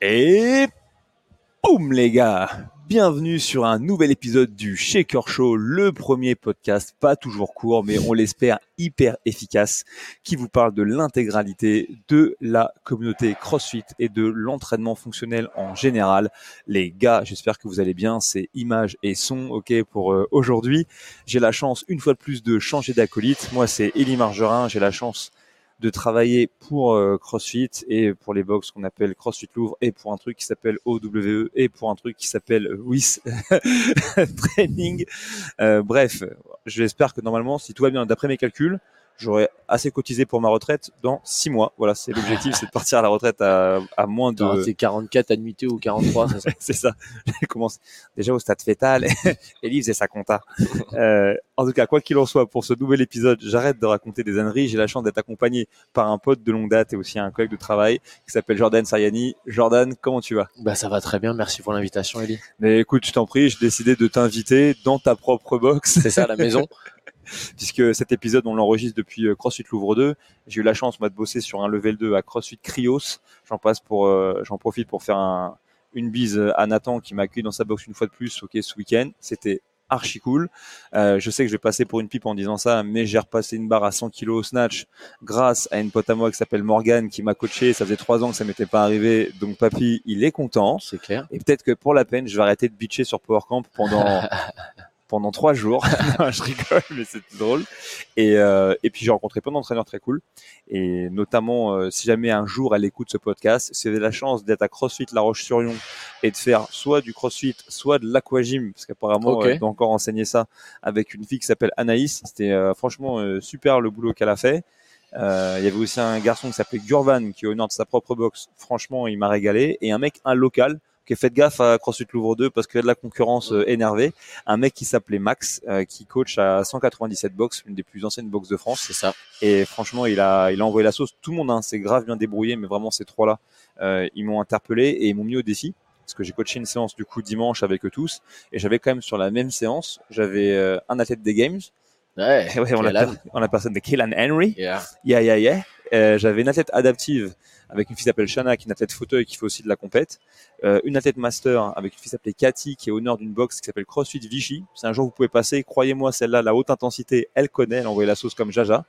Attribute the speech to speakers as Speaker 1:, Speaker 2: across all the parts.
Speaker 1: Et boum les gars Bienvenue sur un nouvel épisode du Shaker Show, le premier podcast, pas toujours court, mais on l'espère hyper efficace, qui vous parle de l'intégralité de la communauté CrossFit et de l'entraînement fonctionnel en général. Les gars, j'espère que vous allez bien, c'est images et son, ok, pour euh, aujourd'hui. J'ai la chance, une fois de plus, de changer d'acolyte. Moi, c'est Élie Margerin, j'ai la chance de travailler pour euh, CrossFit et pour les box qu'on appelle CrossFit Louvre et pour un truc qui s'appelle OWE et pour un truc qui s'appelle WIS Training. Euh, bref, j'espère que normalement, si tout va bien, d'après mes calculs, j'aurais assez cotisé pour ma retraite dans six mois. Voilà, c'est l'objectif, c'est de partir à la retraite à, à moins de.
Speaker 2: C'est 44 annuités ou 43, c'est ça
Speaker 1: C'est ça. Je commence déjà au stade fétal. Ellie faisait sa compta. Euh, en tout cas, quoi qu'il en soit, pour ce nouvel épisode, j'arrête de raconter des âneries. J'ai la chance d'être accompagné par un pote de longue date et aussi un collègue de travail qui s'appelle Jordan Sariani. Jordan, comment tu vas?
Speaker 2: Bah ça va très bien, merci pour l'invitation, Ellie.
Speaker 1: Mais écoute, je t'en prie, j'ai décidé de t'inviter dans ta propre box.
Speaker 2: C'est ça, la maison
Speaker 1: puisque cet épisode, on l'enregistre depuis euh, CrossFit Louvre 2. J'ai eu la chance, moi, de bosser sur un level 2 à CrossFit Cryos. J'en passe pour, euh, j'en profite pour faire un, une bise à Nathan qui m'a accueilli dans sa box une fois de plus, ok, ce week-end. C'était archi cool. Euh, je sais que je vais passer pour une pipe en disant ça, mais j'ai repassé une barre à 100 kg au snatch grâce à une pote à moi qui s'appelle Morgan qui m'a coaché. Ça faisait trois ans que ça m'était pas arrivé, donc papy, il est content.
Speaker 2: C'est clair.
Speaker 1: Et peut-être que pour la peine, je vais arrêter de bitcher sur Power Camp pendant pendant trois jours. je rigole, mais c'est drôle. Et, euh, et puis j'ai rencontré plein d'entraîneurs très cool. Et notamment, euh, si jamais un jour elle écoute ce podcast, si vous avez la chance d'être à CrossFit La Roche-sur-Yon et de faire soit du CrossFit, soit de l'aquagym, parce qu'apparemment
Speaker 2: Ok.
Speaker 1: elle doit encore enseigner ça avec une fille qui s'appelle Anaïs. C'était euh, franchement euh, super le boulot qu'elle a fait. Euh, il y avait aussi un garçon qui s'appelait Gurvan qui est au nord de sa propre box. Franchement, il m'a régalé. Et un mec, un local, qui faites gaffe à CrossFit Louvre 2 parce qu'il y a de la concurrence euh, énervée. Un mec qui s'appelait Max, euh, qui coach à 197 box, une des plus anciennes box de France.
Speaker 2: C'est ça.
Speaker 1: Et franchement, il a, il a envoyé la sauce. Tout le monde hein, s'est grave bien débrouillé, mais vraiment ces trois-là, euh, ils m'ont interpellé et ils m'ont mis au défi. Parce que j'ai coaché une séance du coup dimanche avec eux tous, et j'avais quand même sur la même séance, j'avais euh, un athlète des games,
Speaker 2: Ouais,
Speaker 1: ouais, on, a, on a personne de Kellan Henry,
Speaker 2: Yeah.
Speaker 1: Yeah, yeah, yeah. Euh, j'avais une athlète adaptive avec une fille qui s'appelle Shana, qui est une athlète fauteuil qui fait aussi de la compète. Euh, une athlète master avec une fille qui s'appelle Cathy, qui est au nord d'une box qui s'appelle CrossFit Vichy. C'est un jour vous pouvez passer. Croyez-moi, celle-là, la haute intensité, elle connaît. Elle envoie la sauce comme Jaja.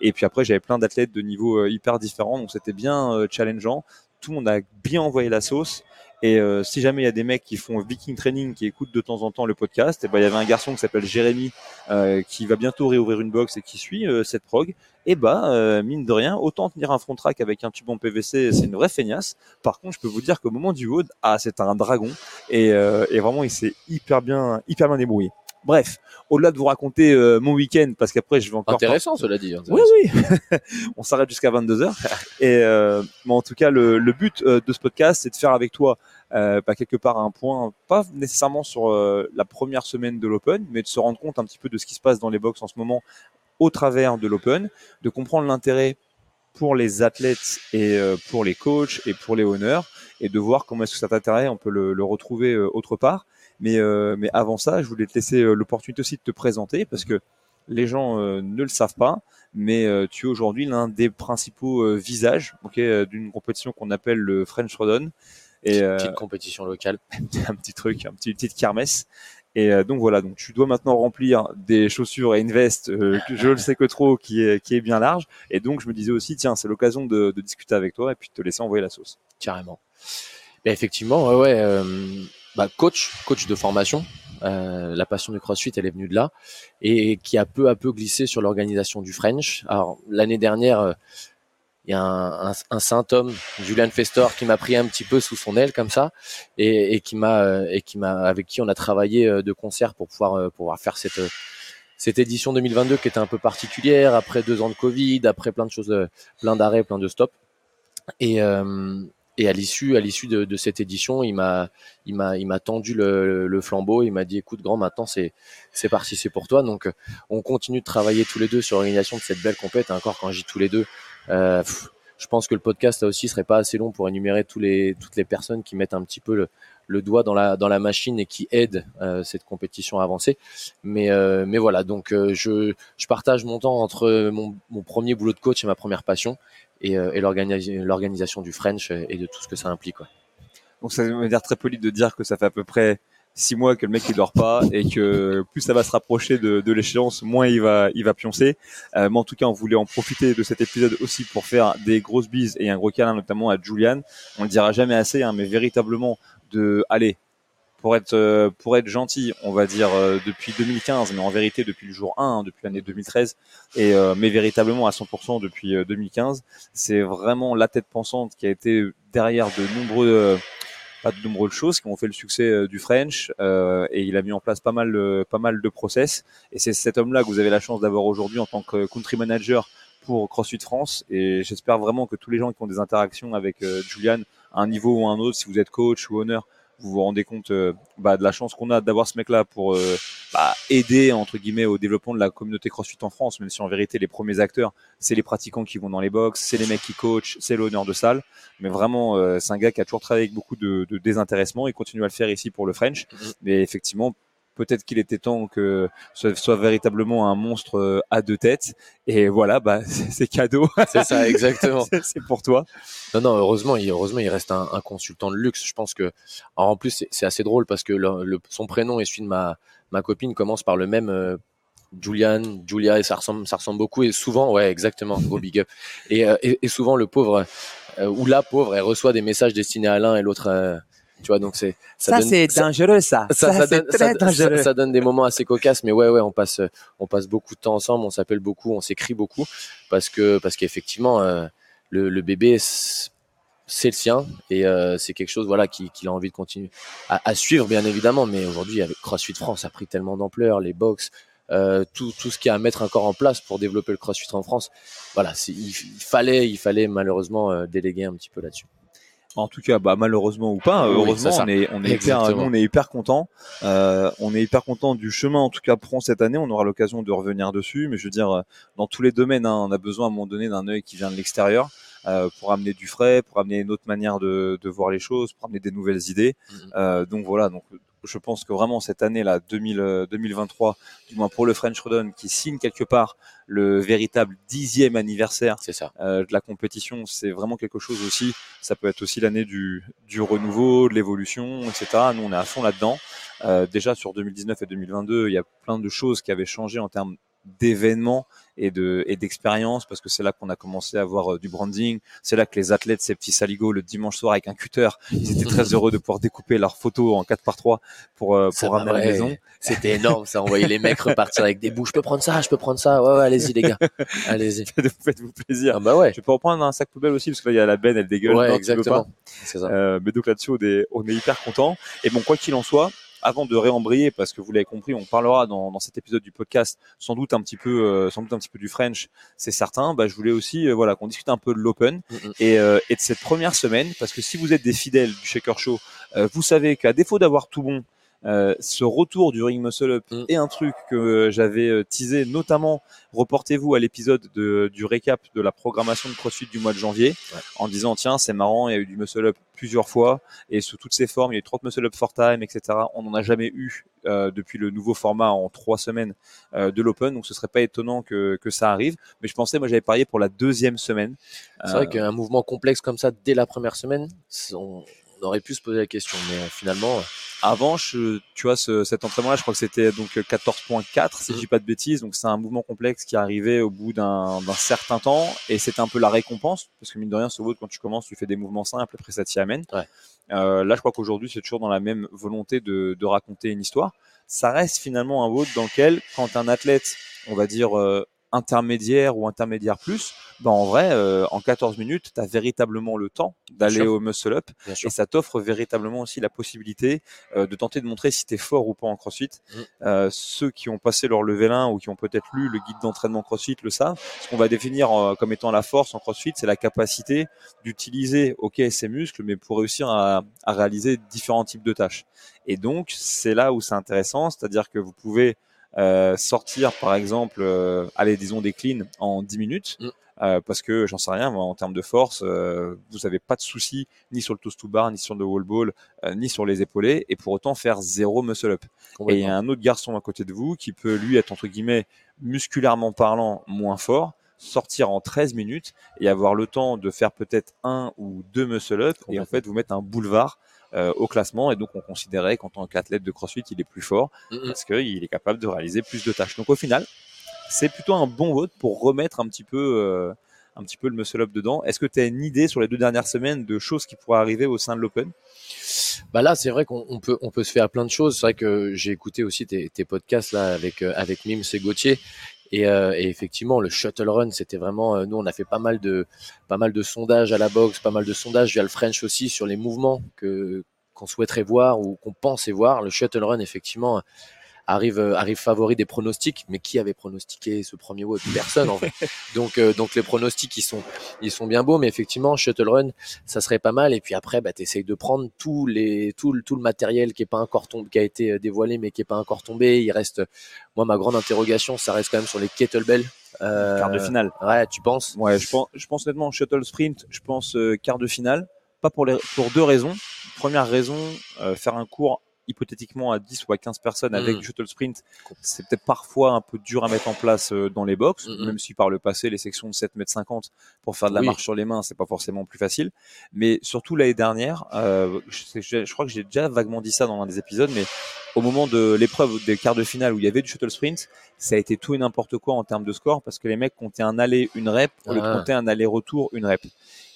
Speaker 1: Et puis après, j'avais plein d'athlètes de niveaux euh, hyper différents. Donc c'était bien euh, challengeant. Tout le monde a bien envoyé la sauce. Et euh, si jamais il y a des mecs qui font Viking Training, qui écoutent de temps en temps le podcast, et ben il y avait un garçon qui s'appelle Jérémy, euh, qui va bientôt réouvrir une box et qui suit euh, cette prog et bah euh, mine de rien, autant tenir un front track avec un tube en PVC, c'est une vraie feignasse. Par contre, je peux vous dire qu'au moment du WOD, ah c'est un dragon et, euh, et vraiment il s'est hyper bien hyper bien débrouillé. Bref, au-delà de vous raconter euh, mon week-end, parce qu'après je vais encore
Speaker 2: Intéressant, cela dit.
Speaker 1: oui,
Speaker 2: intéressant.
Speaker 1: oui. On s'arrête jusqu'à 22h. Et euh, mais en tout cas, le, le but euh, de ce podcast, c'est de faire avec toi euh, bah, quelque part un point, pas nécessairement sur euh, la première semaine de l'Open, mais de se rendre compte un petit peu de ce qui se passe dans les box en ce moment au travers de l'Open, de comprendre l'intérêt pour les athlètes et euh, pour les coachs et pour les honneurs, et de voir comment est-ce que cet intérêt, on peut le, le retrouver euh, autre part. Mais, euh, mais avant ça, je voulais te laisser euh, l'opportunité aussi de te présenter, parce que les gens euh, ne le savent pas, mais euh, tu es aujourd'hui l'un des principaux euh, visages ok, euh, d'une compétition qu'on appelle le French Rodon. Et euh,
Speaker 2: Petite compétition locale.
Speaker 1: un petit truc, un petit une petite kermesse. Et euh, donc voilà, donc tu dois maintenant remplir des chaussures et une veste, euh, que je le sais que trop, qui est qui est bien large. Et donc je me disais aussi, tiens, c'est l'occasion de, de discuter avec toi et puis de te laisser envoyer la sauce.
Speaker 2: Carrément. Ben, effectivement, ouais, ouais. euh, bah, coach, coach de formation. Euh, la passion du CrossFit, elle est venue de là et qui a peu à peu glissé sur l'organisation du French. Alors l'année dernière, euh, il y a un, un, un saint homme, Julian Festor, qui m'a pris un petit peu sous son aile comme ça et, et qui m'a euh, et qui m'a avec qui on a travaillé euh, de concert pour pouvoir euh, pouvoir faire cette cette édition 2022 qui était un peu particulière après deux ans de Covid, après plein de choses, plein d'arrêts, plein de stops. Et, euh, et à l'issue, à l'issue de, de cette édition, il m'a, il m'a, il m'a tendu le, le flambeau. Il m'a dit, écoute, grand, maintenant c'est, c'est parti, c'est pour toi. Donc, on continue de travailler tous les deux sur l'organisation de cette belle compète. Encore, quand dis tous les deux, euh, je pense que le podcast là aussi serait pas assez long pour énumérer tous les, toutes les personnes qui mettent un petit peu le, le doigt dans la, dans la machine et qui aident euh, cette compétition à avancer. Mais, euh, mais voilà, donc euh, je, je partage mon temps entre mon, mon premier boulot de coach et ma première passion et, euh, et l'organisa- l'organisation du French et de tout ce que ça implique. ouais.
Speaker 1: Donc ça veut dire très poli de dire que ça fait à peu près six mois que le mec il dort pas et que plus ça va se rapprocher de, de l'échéance, moins il va il va pioncer. Euh, mais en tout cas, on voulait en profiter de cet épisode aussi pour faire des grosses bises et un gros câlin notamment à Julian. On le dira jamais assez, hein, mais véritablement de aller pour être euh, pour être gentil, on va dire euh, depuis 2015, mais en vérité depuis le jour 1, hein, depuis l'année 2013, et euh, mais véritablement à 100% depuis 2015. C'est vraiment la tête pensante qui a été derrière de nombreux pas de nombreuses choses qui ont fait le succès du French et il a mis en place pas mal de, pas mal de process et c'est cet homme-là que vous avez la chance d'avoir aujourd'hui en tant que country manager pour CrossFit France et j'espère vraiment que tous les gens qui ont des interactions avec Julian à un niveau ou à un autre, si vous êtes coach ou honneur, vous vous rendez compte euh, bah, de la chance qu'on a d'avoir ce mec-là pour euh, bah, aider entre guillemets au développement de la communauté CrossFit en France, même si en vérité les premiers acteurs, c'est les pratiquants qui vont dans les box, c'est les mecs qui coachent, c'est l'honneur de salle. Mais vraiment, euh, c'est un gars qui a toujours travaillé avec beaucoup de, de désintéressement et continue à le faire ici pour le French. Mm-hmm. Mais effectivement, peut-être qu'il était temps que ce soit véritablement un monstre euh, à deux têtes. Et voilà, bah, c'est cadeau.
Speaker 2: C'est ça, exactement.
Speaker 1: c'est pour toi.
Speaker 2: Non, non, heureusement, il, heureusement, il reste un, un consultant de luxe. Je pense que, en plus, c'est assez drôle parce que le, son prénom et celui de ma, ma copine commencent par le même, euh, Julian, Julia, et ça ressemble, ça ressemble beaucoup. Et souvent, ouais, exactement, au big up. Et, euh, et, et, souvent, le pauvre, ou la pauvre, elle reçoit des messages destinés à l'un et l'autre tu vois, donc c'est
Speaker 1: ça, c'est dangereux ça.
Speaker 2: Ça, ça, donne, très dangereux. Ça, donne des moments assez cocasses, mais ouais, ouais, on passe, on passe beaucoup de temps ensemble, on s'appelle beaucoup, on s'écrit beaucoup, parce que parce qu'effectivement, euh, le, le, bébé c'est le sien et euh, c'est quelque chose voilà qu'il qui a envie de continuer à, à, suivre bien évidemment mais aujourd'hui avec CrossFit France a pris tellement d'ampleur les box euh, tout, tout ce qu'il y a à mettre encore en place pour développer le CrossFit en France voilà il, il, fallait il fallait malheureusement euh, déléguer un petit peu là-dessus
Speaker 1: en tout cas, bah, malheureusement ou pas, heureusement, on est, on est hyper, on est hyper content. Euh, on est hyper content du chemin, en tout cas, prend cette année. On aura l'occasion de revenir dessus, mais je veux dire, euh, dans tous les domaines, hein, on a besoin à un moment donné d'un œil qui vient de l'extérieur. Euh, pour amener du frais, pour amener une autre manière de, de voir les choses, pour amener des nouvelles idées. Mm-hmm. Euh, donc voilà, donc je pense que vraiment cette année là 2000, 2023 du moins pour le French Rodon qui signe quelque part le véritable dixième anniversaire
Speaker 2: ça.
Speaker 1: Euh, de la compétition c'est vraiment quelque chose aussi. Ça peut être aussi l'année du, du renouveau de l'évolution etc nous on est à fond là dedans euh, déjà sur 2019 et 2022 il y a plein de choses qui avaient changé en termes d'événements et de et d'expérience parce que c'est là qu'on a commencé à avoir euh, du branding. C'est là que les athlètes ces petits saligots le dimanche soir avec un cutter ils étaient très heureux de pouvoir découper leurs photos en 4 par 3 pour euh, pour ramener à la maison.
Speaker 2: C'était énorme ça. Envoyer les mecs repartir avec des bouts je peux prendre ça je peux prendre ça. Ouais, ouais allez-y les gars. Allez-y.
Speaker 1: Faites-vous plaisir.
Speaker 2: Ah bah ouais.
Speaker 1: Je peux reprendre un sac poubelle aussi parce que là il y a la benne elle dégueule.
Speaker 2: Ouais, exactement. c'est
Speaker 1: ça. Euh, mais donc là-dessus on est on est hyper content. Et bon quoi qu'il en soit avant de réembrayer, parce que vous l'avez compris, on parlera dans, dans, cet épisode du podcast sans doute un petit peu, euh, sans doute un petit peu du French, c'est certain. Bah, je voulais aussi, euh, voilà, qu'on discute un peu de l'Open mm -hmm. et, euh, et, de cette première semaine, parce que si vous êtes des fidèles du Shaker Show, vous savez qu'à défaut d'avoir tout bon, euh, ce retour du ring muscle up mm. est un truc que j'avais euh, teasé, notamment reportez-vous à l'épisode du récap de la programmation de CrossFit du mois de janvier, ouais. en disant tiens c'est marrant, il y a eu du muscle up plusieurs fois et sous toutes ces formes, il y a eu 30 muscle up for time, etc. On n'en a jamais eu euh, depuis le nouveau format en trois semaines euh, de l'Open, donc ce serait pas étonnant que, que ça arrive. Mais je pensais, moi j'avais parié pour la deuxième semaine.
Speaker 2: C'est vrai qu'un mouvement complexe comme ça dès la première semaine, on, on aurait pu se poser la question, mais finalement
Speaker 1: avant, je, tu vois, ce, cet entraînement-là, je crois que c'était donc 14.4, si je dis pas de bêtises. Donc c'est un mouvement complexe qui arrivait au bout d'un certain temps, et c'était un peu la récompense, parce que mine de rien, sur votre, quand tu commences, tu fais des mouvements simples, après ça t'y amène.
Speaker 2: Ouais.
Speaker 1: Euh, là, je crois qu'aujourd'hui, c'est toujours dans la même volonté de, de, raconter une histoire. Ça reste finalement un vote dans lequel, quand un athlète, on va dire euh, intermédiaire ou intermédiaire plus, ben en vrai, euh, en 14 minutes, tu as véritablement le temps d'aller au muscle up et ça t'offre véritablement aussi la possibilité euh, de tenter de montrer si tu es fort ou pas en crossfit. Mmh. Euh, ceux qui ont passé leur level 1 ou qui ont peut-être lu le guide d'entraînement crossfit le savent. Ce qu'on va définir euh, comme étant la force en crossfit, c'est la capacité d'utiliser, ok, ses muscles, mais pour réussir à, à réaliser différents types de tâches. Et donc, c'est là où c'est intéressant, c'est-à-dire que vous pouvez euh, sortir par exemple, euh, allez disons des cleans en 10 minutes. Mm. Euh, parce que j'en sais rien, en termes de force, euh, vous n'avez pas de souci ni sur le toast to bar, ni sur le wall ball, euh, ni sur les épaulés, et pour autant faire zéro muscle up. Et il y a un autre garçon à côté de vous qui peut lui être entre guillemets musculairement parlant moins fort, sortir en 13 minutes et avoir le temps de faire peut-être un ou deux muscle up et en fait vous mettre un boulevard euh, au classement et donc on considérait qu'en tant qu'athlète de CrossFit il est plus fort parce qu'il est capable de réaliser plus de tâches. Donc au final c'est plutôt un bon vote pour remettre un petit peu euh, un petit peu le muscle up dedans. Est-ce que tu as une idée sur les deux dernières semaines de choses qui pourraient arriver au sein de l'Open?
Speaker 2: Bah là, c'est vrai qu'on on peut, on peut se faire plein de choses. C'est vrai que j'ai écouté aussi tes, tes podcasts là avec euh, avec Mims et Gauthier. Et, euh, et effectivement, le shuttle run, c'était vraiment. euh, nous, on a fait pas mal de pas mal de sondages à la boxe, pas mal de sondages via le French aussi sur les mouvements que qu'on souhaiterait voir ou qu'on pensait voir. Le shuttle run, effectivement, arrive euh, arrive favori des pronostics. Mais qui avait pronostiqué ce premier WOD Personne en fait. Donc euh, donc les pronostics ils sont ils sont bien beaux, mais effectivement shuttle run ça serait pas mal. Et puis après, bah, t'essayes de prendre tous les, tout, le, tout le matériel qui est pas encore tombé, qui a été euh, dévoilé, mais qui est pas encore tombé. Il reste, moi, ma grande interrogation, ça reste quand même sur les kettlebells. Euh,
Speaker 1: Quart de finale.
Speaker 2: Ouais, tu penses?
Speaker 1: Ouais, je pense, je pense honnêtement shuttle sprint, je pense euh, quart de finale, pas pour les, pour deux raisons. Première raison, euh, faire un cours hypothétiquement à 10 ou à 15 personnes avec
Speaker 2: Mm.
Speaker 1: du shuttle sprint, c'est peut-être parfois un peu dur à mettre en place euh, dans les box, même si par le passé les sections de 7 mètres 50 pour faire de la
Speaker 2: Oui.
Speaker 1: marche sur les mains, c'est pas forcément plus facile. Mais surtout l'année dernière, euh, je, je- je crois que j'ai déjà vaguement dit ça dans un des épisodes, mais au moment de l'épreuve des quarts de finale où il y avait du shuttle sprint, ça a été tout et n'importe quoi en termes de score parce que les mecs comptaient un aller, une rep, au lieu de
Speaker 2: Ah.
Speaker 1: compter un aller-retour, une rep.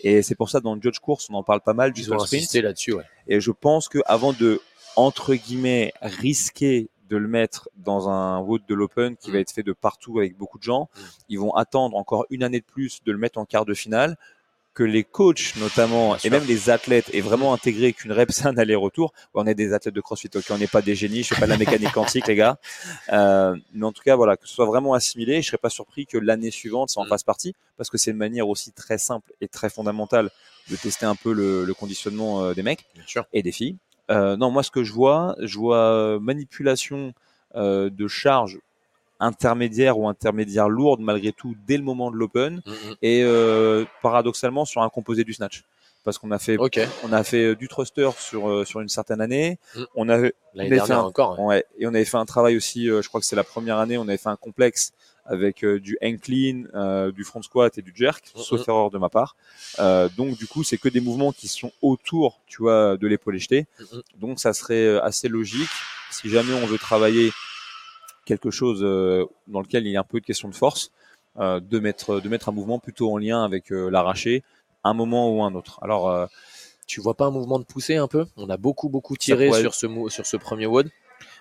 Speaker 1: Et c'est pour ça dans le Judge Course, on en parle pas mal du
Speaker 2: Ils
Speaker 1: shuttle sprint.
Speaker 2: là-dessus, ouais.
Speaker 1: Et je pense que avant de entre guillemets risquer de le mettre dans un vote de l'Open qui
Speaker 2: Mm.
Speaker 1: va être fait de partout avec beaucoup de gens,
Speaker 2: Mm.
Speaker 1: ils vont attendre encore une année de plus de le mettre en quart de finale que les coachs notamment et même les athlètes aient vraiment intégré qu'une rep c'est un aller-retour. On est des athlètes de CrossFit, ok, on n'est pas des génies, je fais pas de la mécanique quantique les gars. Euh, mais en tout cas voilà, que ce soit vraiment assimilé, je serais pas surpris que l'année suivante ça en
Speaker 2: Mm.
Speaker 1: fasse partie parce que c'est une manière aussi très simple et très fondamentale de tester un peu le, le conditionnement euh, des mecs
Speaker 2: Bien sûr.
Speaker 1: et des filles. Euh, non, moi ce que je vois, je vois euh, manipulation euh, de charge intermédiaire ou intermédiaire lourde malgré tout dès le moment de l'open
Speaker 2: Mm, mm.
Speaker 1: et euh, paradoxalement sur un composé du snatch parce qu'on a fait on a fait du thruster sur sur une certaine année
Speaker 2: Mm.
Speaker 1: on avait
Speaker 2: L'année dernière
Speaker 1: un-
Speaker 2: encore. ouais,
Speaker 1: et on avait fait un travail aussi euh, je crois que c'est la première année on avait fait un complexe avec euh, du hang clean euh, du front squat et du jerk
Speaker 2: Mm,
Speaker 1: sauf
Speaker 2: mm.
Speaker 1: erreur de ma part Euh, donc du coup c'est que des mouvements qui sont autour tu vois de l'épaule jetée
Speaker 2: Mm,
Speaker 1: donc ça serait assez logique si jamais on veut travailler quelque chose euh, dans lequel il y a un peu de question de force, euh, de mettre de mettre un mouvement plutôt en lien avec l'arraché, un moment ou un autre. Alors euh,
Speaker 2: Tu vois pas un mouvement de poussée un peu? On a beaucoup beaucoup tiré
Speaker 1: pourrait-
Speaker 2: sur ce sur ce premier WOD.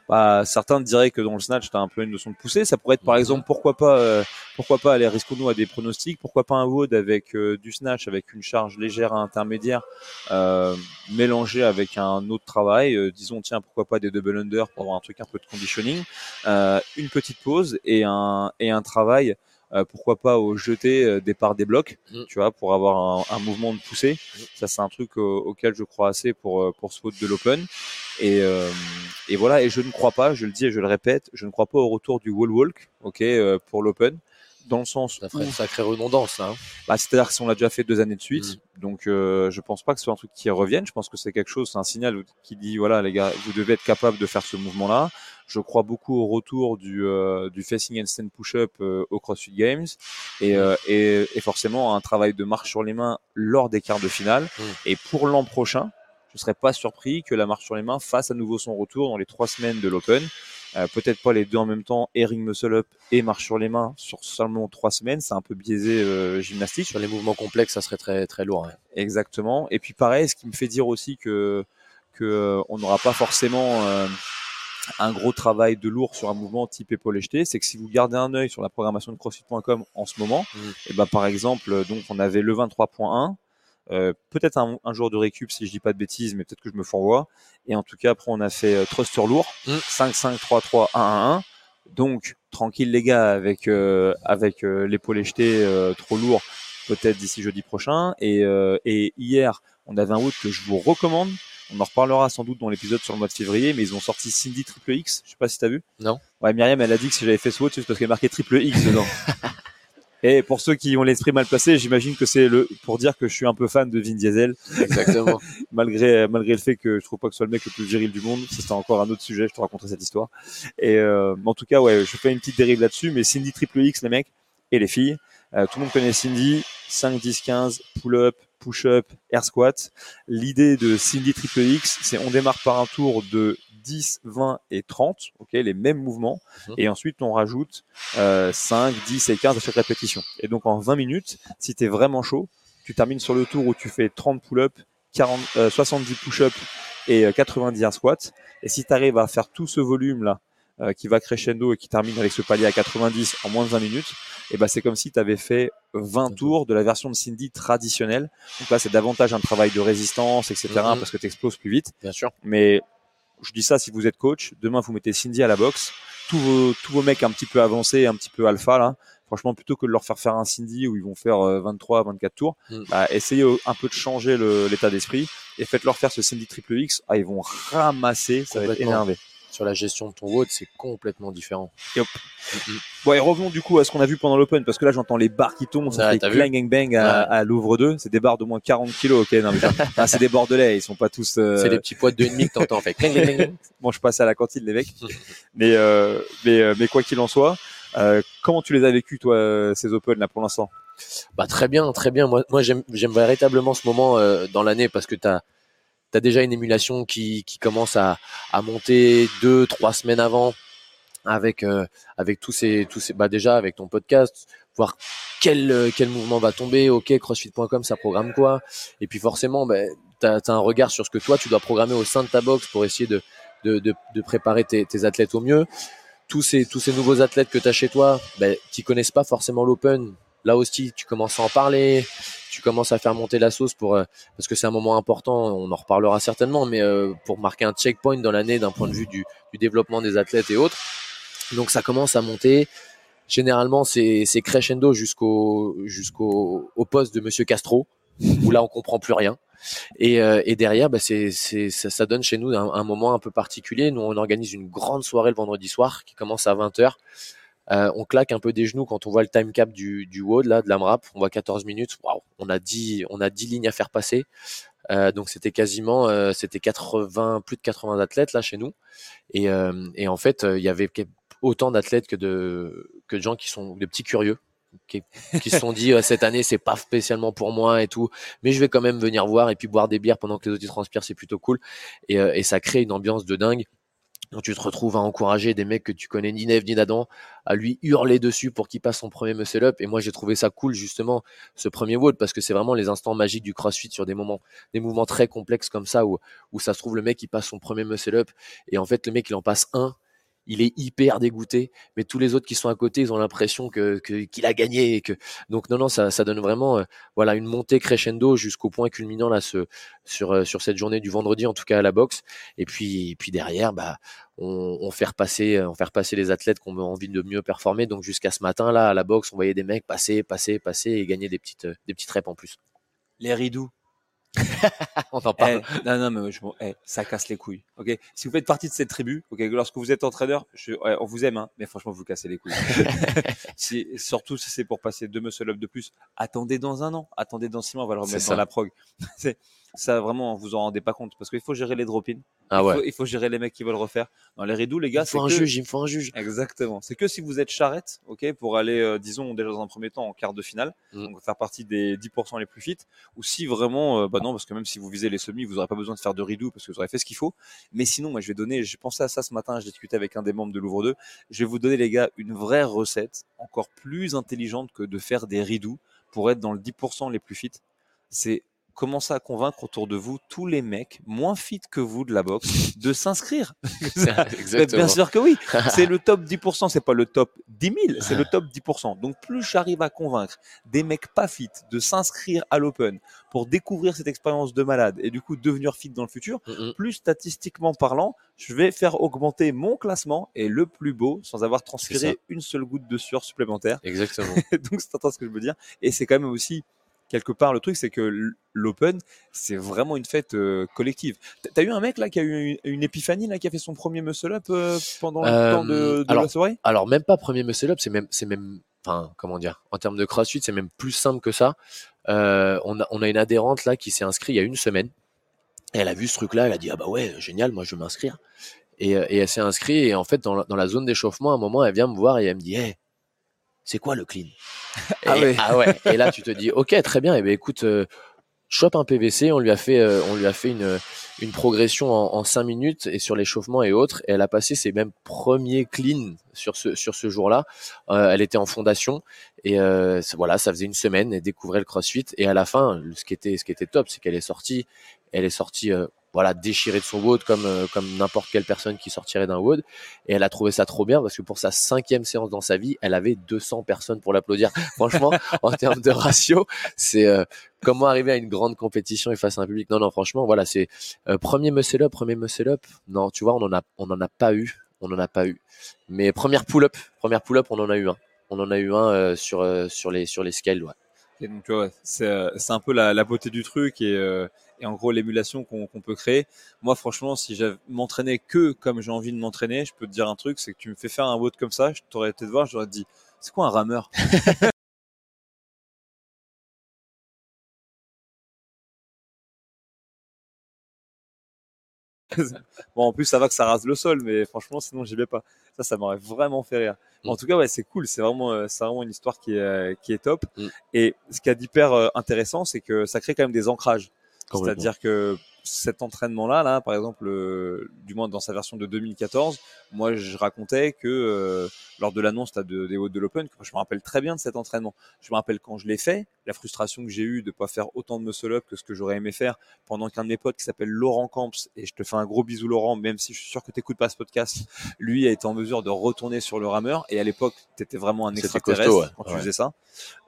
Speaker 1: Bah, certains diraient que dans le snatch, tu as un peu une notion de poussée. Ça pourrait être par exemple, pourquoi pas, euh, pourquoi pas aller risquons-nous à des pronostics, pourquoi pas un WOD avec euh, du snatch, avec une charge légère à intermédiaire, euh, mélangé avec un autre travail. Euh, disons, tiens, pourquoi pas des double under pour avoir un truc un peu de conditioning, euh, une petite pause et un et un travail. Euh, pourquoi pas au jeté euh, départ des blocs,
Speaker 2: Mhm.
Speaker 1: tu vois, pour avoir un, un mouvement de poussée. Ça, c'est un truc au- auquel je crois assez pour euh, pour ce de l'Open. Et, euh, et voilà, et je ne crois pas, je le dis et je le répète, je ne crois pas au retour du wall walk, ok, euh, pour l'Open, dans le sens
Speaker 2: Ça
Speaker 1: où,
Speaker 2: ferait une sacrée redondance, hein.
Speaker 1: bah, c'est-à-dire que si on l'a déjà fait deux années de suite,
Speaker 2: Mm.
Speaker 1: donc euh, je pense pas que ce soit un truc qui revienne. Je pense que c'est quelque chose, c'est un signal qui dit voilà les gars, vous devez être capable de faire ce mouvement-là. Je crois beaucoup au retour du, euh, du facing handstand push-up euh, au CrossFit Games et, euh, et, et forcément un travail de marche sur les mains lors des quarts de finale.
Speaker 2: Mm.
Speaker 1: Et pour l'an prochain, je serais pas surpris que la marche sur les mains fasse à nouveau son retour dans les trois semaines de l'Open. Euh, Peut-être pas les deux en même temps, et ring muscle up et marche sur les mains sur seulement trois semaines, c'est un peu biaisé euh, gymnastique.
Speaker 2: Sur les mouvements complexes, ça serait très très lourd.
Speaker 1: Exactement. Et puis pareil, ce qui me fait dire aussi que que euh, on n'aura pas forcément un gros travail de lourd sur un mouvement type épaule jetée, c'est que si vous gardez un œil sur la programmation de CrossFit.com en ce moment,
Speaker 2: Mhm.
Speaker 1: et ben par exemple, donc on avait le 23.1, euh, peut-être un, un jour de récup si je dis pas de bêtises, mais peut-être que je me fourvoie. Et en tout cas, après on a fait euh, thruster lourd,
Speaker 2: Mhm.
Speaker 1: 5 5 3 3 1 1 1. Donc tranquille les gars avec euh, avec euh, l'épaule jetée euh, trop lourd, peut-être d'ici jeudi prochain. Et, euh, et hier, on avait un wood que je vous recommande. On en reparlera sans doute dans l'épisode sur le mois de février, mais ils ont sorti Cindy Triple X. Je sais pas si t'as vu.
Speaker 2: Non.
Speaker 1: Ouais, Myriam, elle a dit que si j'avais fait ce wood, c'est parce qu'il y a marqué Triple X dedans. Et pour ceux qui ont l'esprit mal placé, j'imagine que c'est le pour dire que je suis un peu fan de Vin Diesel,
Speaker 2: Exactement.
Speaker 1: malgré malgré le fait que je trouve pas que ce soit le mec le plus viril du monde. Ça, C'est encore un autre sujet. Je te raconterai cette histoire. Et euh, en tout cas, ouais, je fais une petite dérive là-dessus. Mais Cindy Triple X, les mecs et les filles, Euh, tout le monde connaît Cindy, 5, 10, 15, pull-up, push-up, air squat. L'idée de Cindy Triple X, c'est on démarre par un tour de 10, 20 et 30, ok, les mêmes mouvements,
Speaker 2: Mhm.
Speaker 1: et ensuite on rajoute euh, 5, 10 et 15 à chaque répétition. Et donc en 20 minutes, si tu es vraiment chaud, tu termines sur le tour où tu fais 30 pull-up, 40, euh, 70 push-up et euh, 90 air squat. Et si tu arrives à faire tout ce volume là, euh, qui va crescendo et qui termine avec ce palier à 90 en moins de 20 minutes, et ben c'est comme si tu avais fait 20 tours de la version de Cindy traditionnelle. Donc là, c'est davantage un travail de résistance, etc.
Speaker 2: Mhm.
Speaker 1: parce que tu exploses plus vite.
Speaker 2: Bien sûr.
Speaker 1: Mais je dis ça si vous êtes coach. Demain, vous mettez Cindy à la boxe. Tous vos, tous vos mecs un petit peu avancés, un petit peu alpha, là, franchement, plutôt que de leur faire faire un Cindy où ils vont faire euh, 23, 24 tours,
Speaker 2: Mm.
Speaker 1: bah, essayez euh, un peu de changer l'état d'esprit et faites-leur faire ce Cindy triple X. Ah, ils vont ramasser, ça va être énervé.
Speaker 2: Sur la gestion de ton WOD, c'est complètement différent. Mm, mm.
Speaker 1: Bon, et revenons du coup à ce qu'on a vu pendant l'Open, parce que là, j'entends les barres qui tombent, ça fait clang bang bang à,
Speaker 2: Ouais.
Speaker 1: à Louvre 2. C'est des barres d'au moins 40 kilos, ok, non, mais ah, c'est des bordelais, ils sont pas tous, euh,
Speaker 2: C'est les petits poids de 2,5 que t'entends en fait.
Speaker 1: Bon, je passe à la cantine, mecs. mais, euh, mais, euh, mais quoi qu'il en soit, euh, comment tu les as vécus, toi, ces Open là pour l'instant?
Speaker 2: Bah très bien, très bien. Moi, moi j'aime, véritablement ce moment dans l'année parce que t'as as déjà une émulation qui, qui commence à, à monter deux, trois semaines avant avec euh, avec tous ces tous ces bah déjà avec ton podcast voir quel euh, quel mouvement va tomber. Ok crossfit.com ça programme quoi. Et puis forcément ben t'as as un regard sur ce que toi tu dois programmer au sein de ta box pour essayer de de, de, préparer tes, tes athlètes au mieux. Tous ces tous ces nouveaux athlètes que tu as chez toi ben qui connaissent pas forcément l'open là aussi tu commences à en parler tu commences à faire monter la sauce pour euh, parce que c'est un moment important on en reparlera certainement mais euh, pour marquer un checkpoint dans l'année d'un point de vue du, développement des athlètes et autres. Donc ça commence à monter. Généralement c'est crescendo jusqu'au jusqu'au au poste de monsieur Castro où là on comprend plus rien. Et, euh, derrière bah, ça donne chez nous un, un moment un peu particulier. Nous on organise une grande soirée le vendredi soir qui commence à 20h euh, on claque un peu des genoux quand on voit le time cap du, du WOD, là, de l'AMRAP. On voit 14 minutes. Waouh, on a 10, on a 10 lignes à faire passer. Euh, donc c'était quasiment, euh, c'était 80, plus de 80 athlètes là chez nous. Et, euh, et en fait, euh, il y avait autant d'athlètes que de, que de gens qui sont des petits curieux. Qui, qui se sont dit euh, cette année c'est pas spécialement pour moi et tout mais je vais quand même venir voir et puis boire des bières pendant que les autres transpirent c'est plutôt cool et, et ça crée une ambiance de dingue donc tu te retrouves à encourager des mecs que tu connais ni Neve ni d'Adam, à lui hurler dessus pour qu'il passe son premier muscle up. Et moi j'ai trouvé ça cool justement ce premier WOD parce que c'est vraiment les instants magiques du CrossFit sur des moments, des mouvements très complexes comme ça où où ça se trouve le mec il passe son premier muscle up et en fait le mec il en passe un, il est hyper dégoûté, mais tous les autres qui sont à côté ils ont l'impression que qu'il a gagné et que donc non non ça ça donne vraiment euh, voilà une montée crescendo jusqu'au point culminant là sur euh, sur cette journée du vendredi en tout cas à la boxe et puis et puis derrière bah on, on fait repasser, on fait repasser les athlètes qu'on a envie de mieux performer. Donc jusqu'à ce matin là à la boxe, on voyait des mecs passer, passer, passer et gagner des petites, euh, des petites reps en plus.
Speaker 1: Les ridoux.
Speaker 2: on en parle.
Speaker 1: Eh, non, non, mais je, eh, ça casse les couilles. Ok, si vous faites partie de cette tribu, ok, lorsque vous êtes entraîneur, je, ouais, on vous aime, hein, mais franchement, vous cassez les couilles. si, surtout si c'est pour passer deux muscle up de plus, attendez dans un an, attendez dans six mois, on va le remettre dans la prog. Ça vraiment, vous en rendez pas compte parce qu'il faut gérer les drop-in,
Speaker 2: Ah
Speaker 1: il,
Speaker 2: ouais.
Speaker 1: faut, il faut gérer les mecs qui veulent refaire. Dans les ridoux, les
Speaker 2: Il
Speaker 1: gars, c'est
Speaker 2: faut un
Speaker 1: que-
Speaker 2: juge, il faut un juge.
Speaker 1: Exactement. C'est que si vous êtes charrette, ok, pour aller, euh, disons, déjà dans un premier temps en quart de finale,
Speaker 2: Mm.
Speaker 1: donc faire partie des 10% les plus fit, ou si vraiment, euh, bah non, parce que même si vous visez les semis, vous n'aurez pas besoin de faire de rideau parce que vous aurez fait ce qu'il faut. Mais sinon, moi, je vais donner, j'ai pensé à ça ce matin, j'ai discuté avec un des membres de Louvre 2, je vais vous donner, les gars, une vraie recette, encore plus intelligente que de faire des rideaux pour être dans le 10% les plus fit. C'est commencer à convaincre autour de vous tous les mecs moins fit que vous de la boxe de s'inscrire. Bien sûr que oui. C'est le top 10%, c'est pas le top 10 000, c'est le top 10%. Donc plus j'arrive à convaincre des mecs pas fit de s'inscrire à l'Open pour découvrir cette expérience de malade et du coup devenir fit dans le futur,
Speaker 2: Mm, mm.
Speaker 1: plus statistiquement parlant, je vais faire augmenter mon classement et le plus beau sans avoir transpiré une seule goutte de sueur supplémentaire.
Speaker 2: Exactement.
Speaker 1: Donc c'est ce que je veux dire. Et c'est quand même aussi quelque part le truc, c'est que l'Open, c'est vraiment une fête euh, collective. T'as eu un mec là qui a eu une, une épiphanie là, qui a fait son premier muscle up euh, pendant le
Speaker 2: Euh,
Speaker 1: temps de, de la soirée?
Speaker 2: Alors même pas premier muscle up, c'est même, c'est même, enfin comment dire, en termes de CrossFit, c'est même plus simple que ça. Euh, on a, on a une adhérente là qui s'est inscrite il y a une semaine. Et elle a vu ce truc-là, elle a dit ah bah ouais génial, moi je veux m'inscrire. Et, euh, et elle s'est inscrite et en fait dans la, dans la zone d'échauffement, à un moment elle vient me voir et elle me dit hey, c'est quoi le clean? Et,
Speaker 1: Ah ouais.
Speaker 2: ah ouais. Et là, tu te dis, ok, très bien. Et ben écoute, euh, chope un PVC. On lui a fait, euh, on lui a fait une une progression en, en 5 minutes et sur l'échauffement et autres. Et elle a passé ses mêmes premiers clean sur ce sur ce jour-là. Euh, elle était en fondation et euh, voilà, ça faisait une semaine et découvrait le CrossFit. Et à la fin, ce qui était ce qui était top, c'est qu'elle est sortie. Elle est sortie. Voilà, déchirée de son WOD comme euh, comme n'importe quelle personne qui sortirait d'un WOD et elle a trouvé ça trop bien parce que pour sa cinquième séance dans sa vie, elle avait 200 personnes pour l'applaudir. Franchement, en termes de ratio, c'est euh, comment arriver à une grande compétition et face à un public? Non, non, franchement, voilà, c'est euh, premier muscle up, premier muscle up. Non, tu vois, on en a, a pas eu, on en a pas eu. Mais première pull up, première pull up, on en a eu un. On en a eu un euh, sur sur les sur les scales,
Speaker 1: donc, c'est un peu la, la beauté du truc et, et en gros l'émulation qu'on qu'on peut créer. Moi, franchement, si j'avais m'entraîné que comme j'ai envie de m'entraîner, je peux te dire un truc, c'est que tu me fais faire un WOD comme ça, je t'aurais été de voir, j'aurais dit, c'est quoi un rameur? Bon, en plus, ça va que ça rase le sol, mais franchement, sinon, j'y vais pas. Ça, ça m'aurait vraiment fait rire.
Speaker 2: Mm.
Speaker 1: En tout cas, ouais, c'est cool. C'est vraiment, euh, c'est vraiment une histoire qui est, euh, qui est top.
Speaker 2: Mm.
Speaker 1: Et ce qui est d'hyper euh, intéressant, c'est que ça crée quand même des ancrages. C'est-à-dire que cet entraînement-là, là, par exemple, euh, du moins dans sa version de 2014, moi, je racontais que euh, lors de l'annonce de, des hautes de l'Open, je me rappelle très bien de cet entraînement. Je me rappelle quand je l'ai fait, la frustration que j'ai eue de pas faire autant de muscle-up que ce que j'aurais aimé faire pendant qu'un de mes potes qui s'appelle Laurent Camps, et je te fais un gros bisou Laurent, même si je suis sûr que tu n'écoutes pas ce podcast, lui a été en mesure de retourner sur le rameur, et à l'époque, tu étais vraiment un extraterrestre
Speaker 2: costaud, ouais.
Speaker 1: quand tu faisais ça.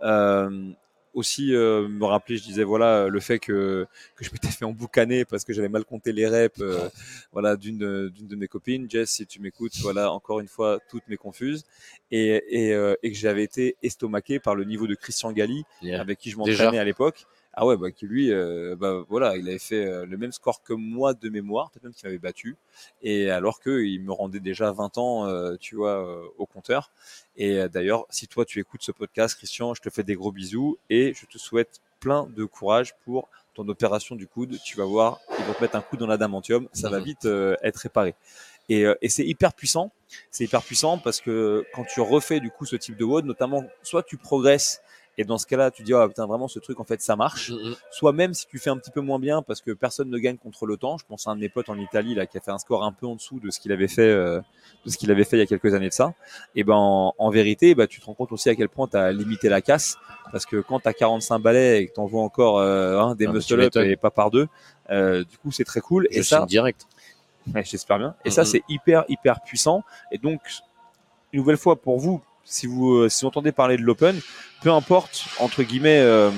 Speaker 1: Euh, aussi euh, me rappeler, je disais voilà le fait que que je m'étais fait emboucaner parce que j'avais mal compté les reps, euh, voilà d'une de- d'une de mes copines, Jess, si tu m'écoutes, voilà encore une fois toutes mes confuses et et, euh, et que j'avais été estomaqué par le niveau de Christian Galli
Speaker 2: Yeah.
Speaker 1: avec qui je m'entraînais à l'époque. Ah ouais, bah qui lui, euh, bah voilà, il avait fait euh, le même score que moi de mémoire, peut-être même qu'il m'avait battu. Et alors que il me rendait déjà 20 ans, euh, tu vois, euh, au compteur. Et euh, d'ailleurs, si toi tu écoutes ce podcast, Christian, je te fais des gros bisous et je te souhaite plein de courage pour ton opération du coude. Tu vas voir, ils vont te mettre un coup dans l'adamantium, ça va
Speaker 2: Mhm.
Speaker 1: vite être réparé. Et, euh, et c'est hyper puissant. C'est hyper puissant parce que quand tu refais du coup ce type de WOD, notamment, soit tu progresses et dans ce cas-là, tu dis ah putain vraiment ce truc en fait ça marche.
Speaker 2: Mm, mm.
Speaker 1: Soit même si tu fais un petit peu moins bien parce que personne ne gagne contre le temps. Je pense à un de mes potes en Italie là qui a fait un score un peu en dessous de ce qu'il avait fait euh, de ce qu'il avait fait il y a quelques années de ça. Et ben en, en vérité, bah, tu te rends compte aussi à quel point tu as limité la casse parce que quand tu as 45 balais et que tu envoies encore euh, hein, des
Speaker 2: Ah,
Speaker 1: muscle up et pas par deux, euh, du coup c'est très cool.
Speaker 2: Je
Speaker 1: et ça,
Speaker 2: direct.
Speaker 1: Ouais, j'espère bien. Et
Speaker 2: Mhm.
Speaker 1: ça, c'est hyper, hyper puissant. Et donc, une nouvelle fois pour vous, si vous, euh, si vous entendez parler de l'open, peu importe, entre guillemets, euh,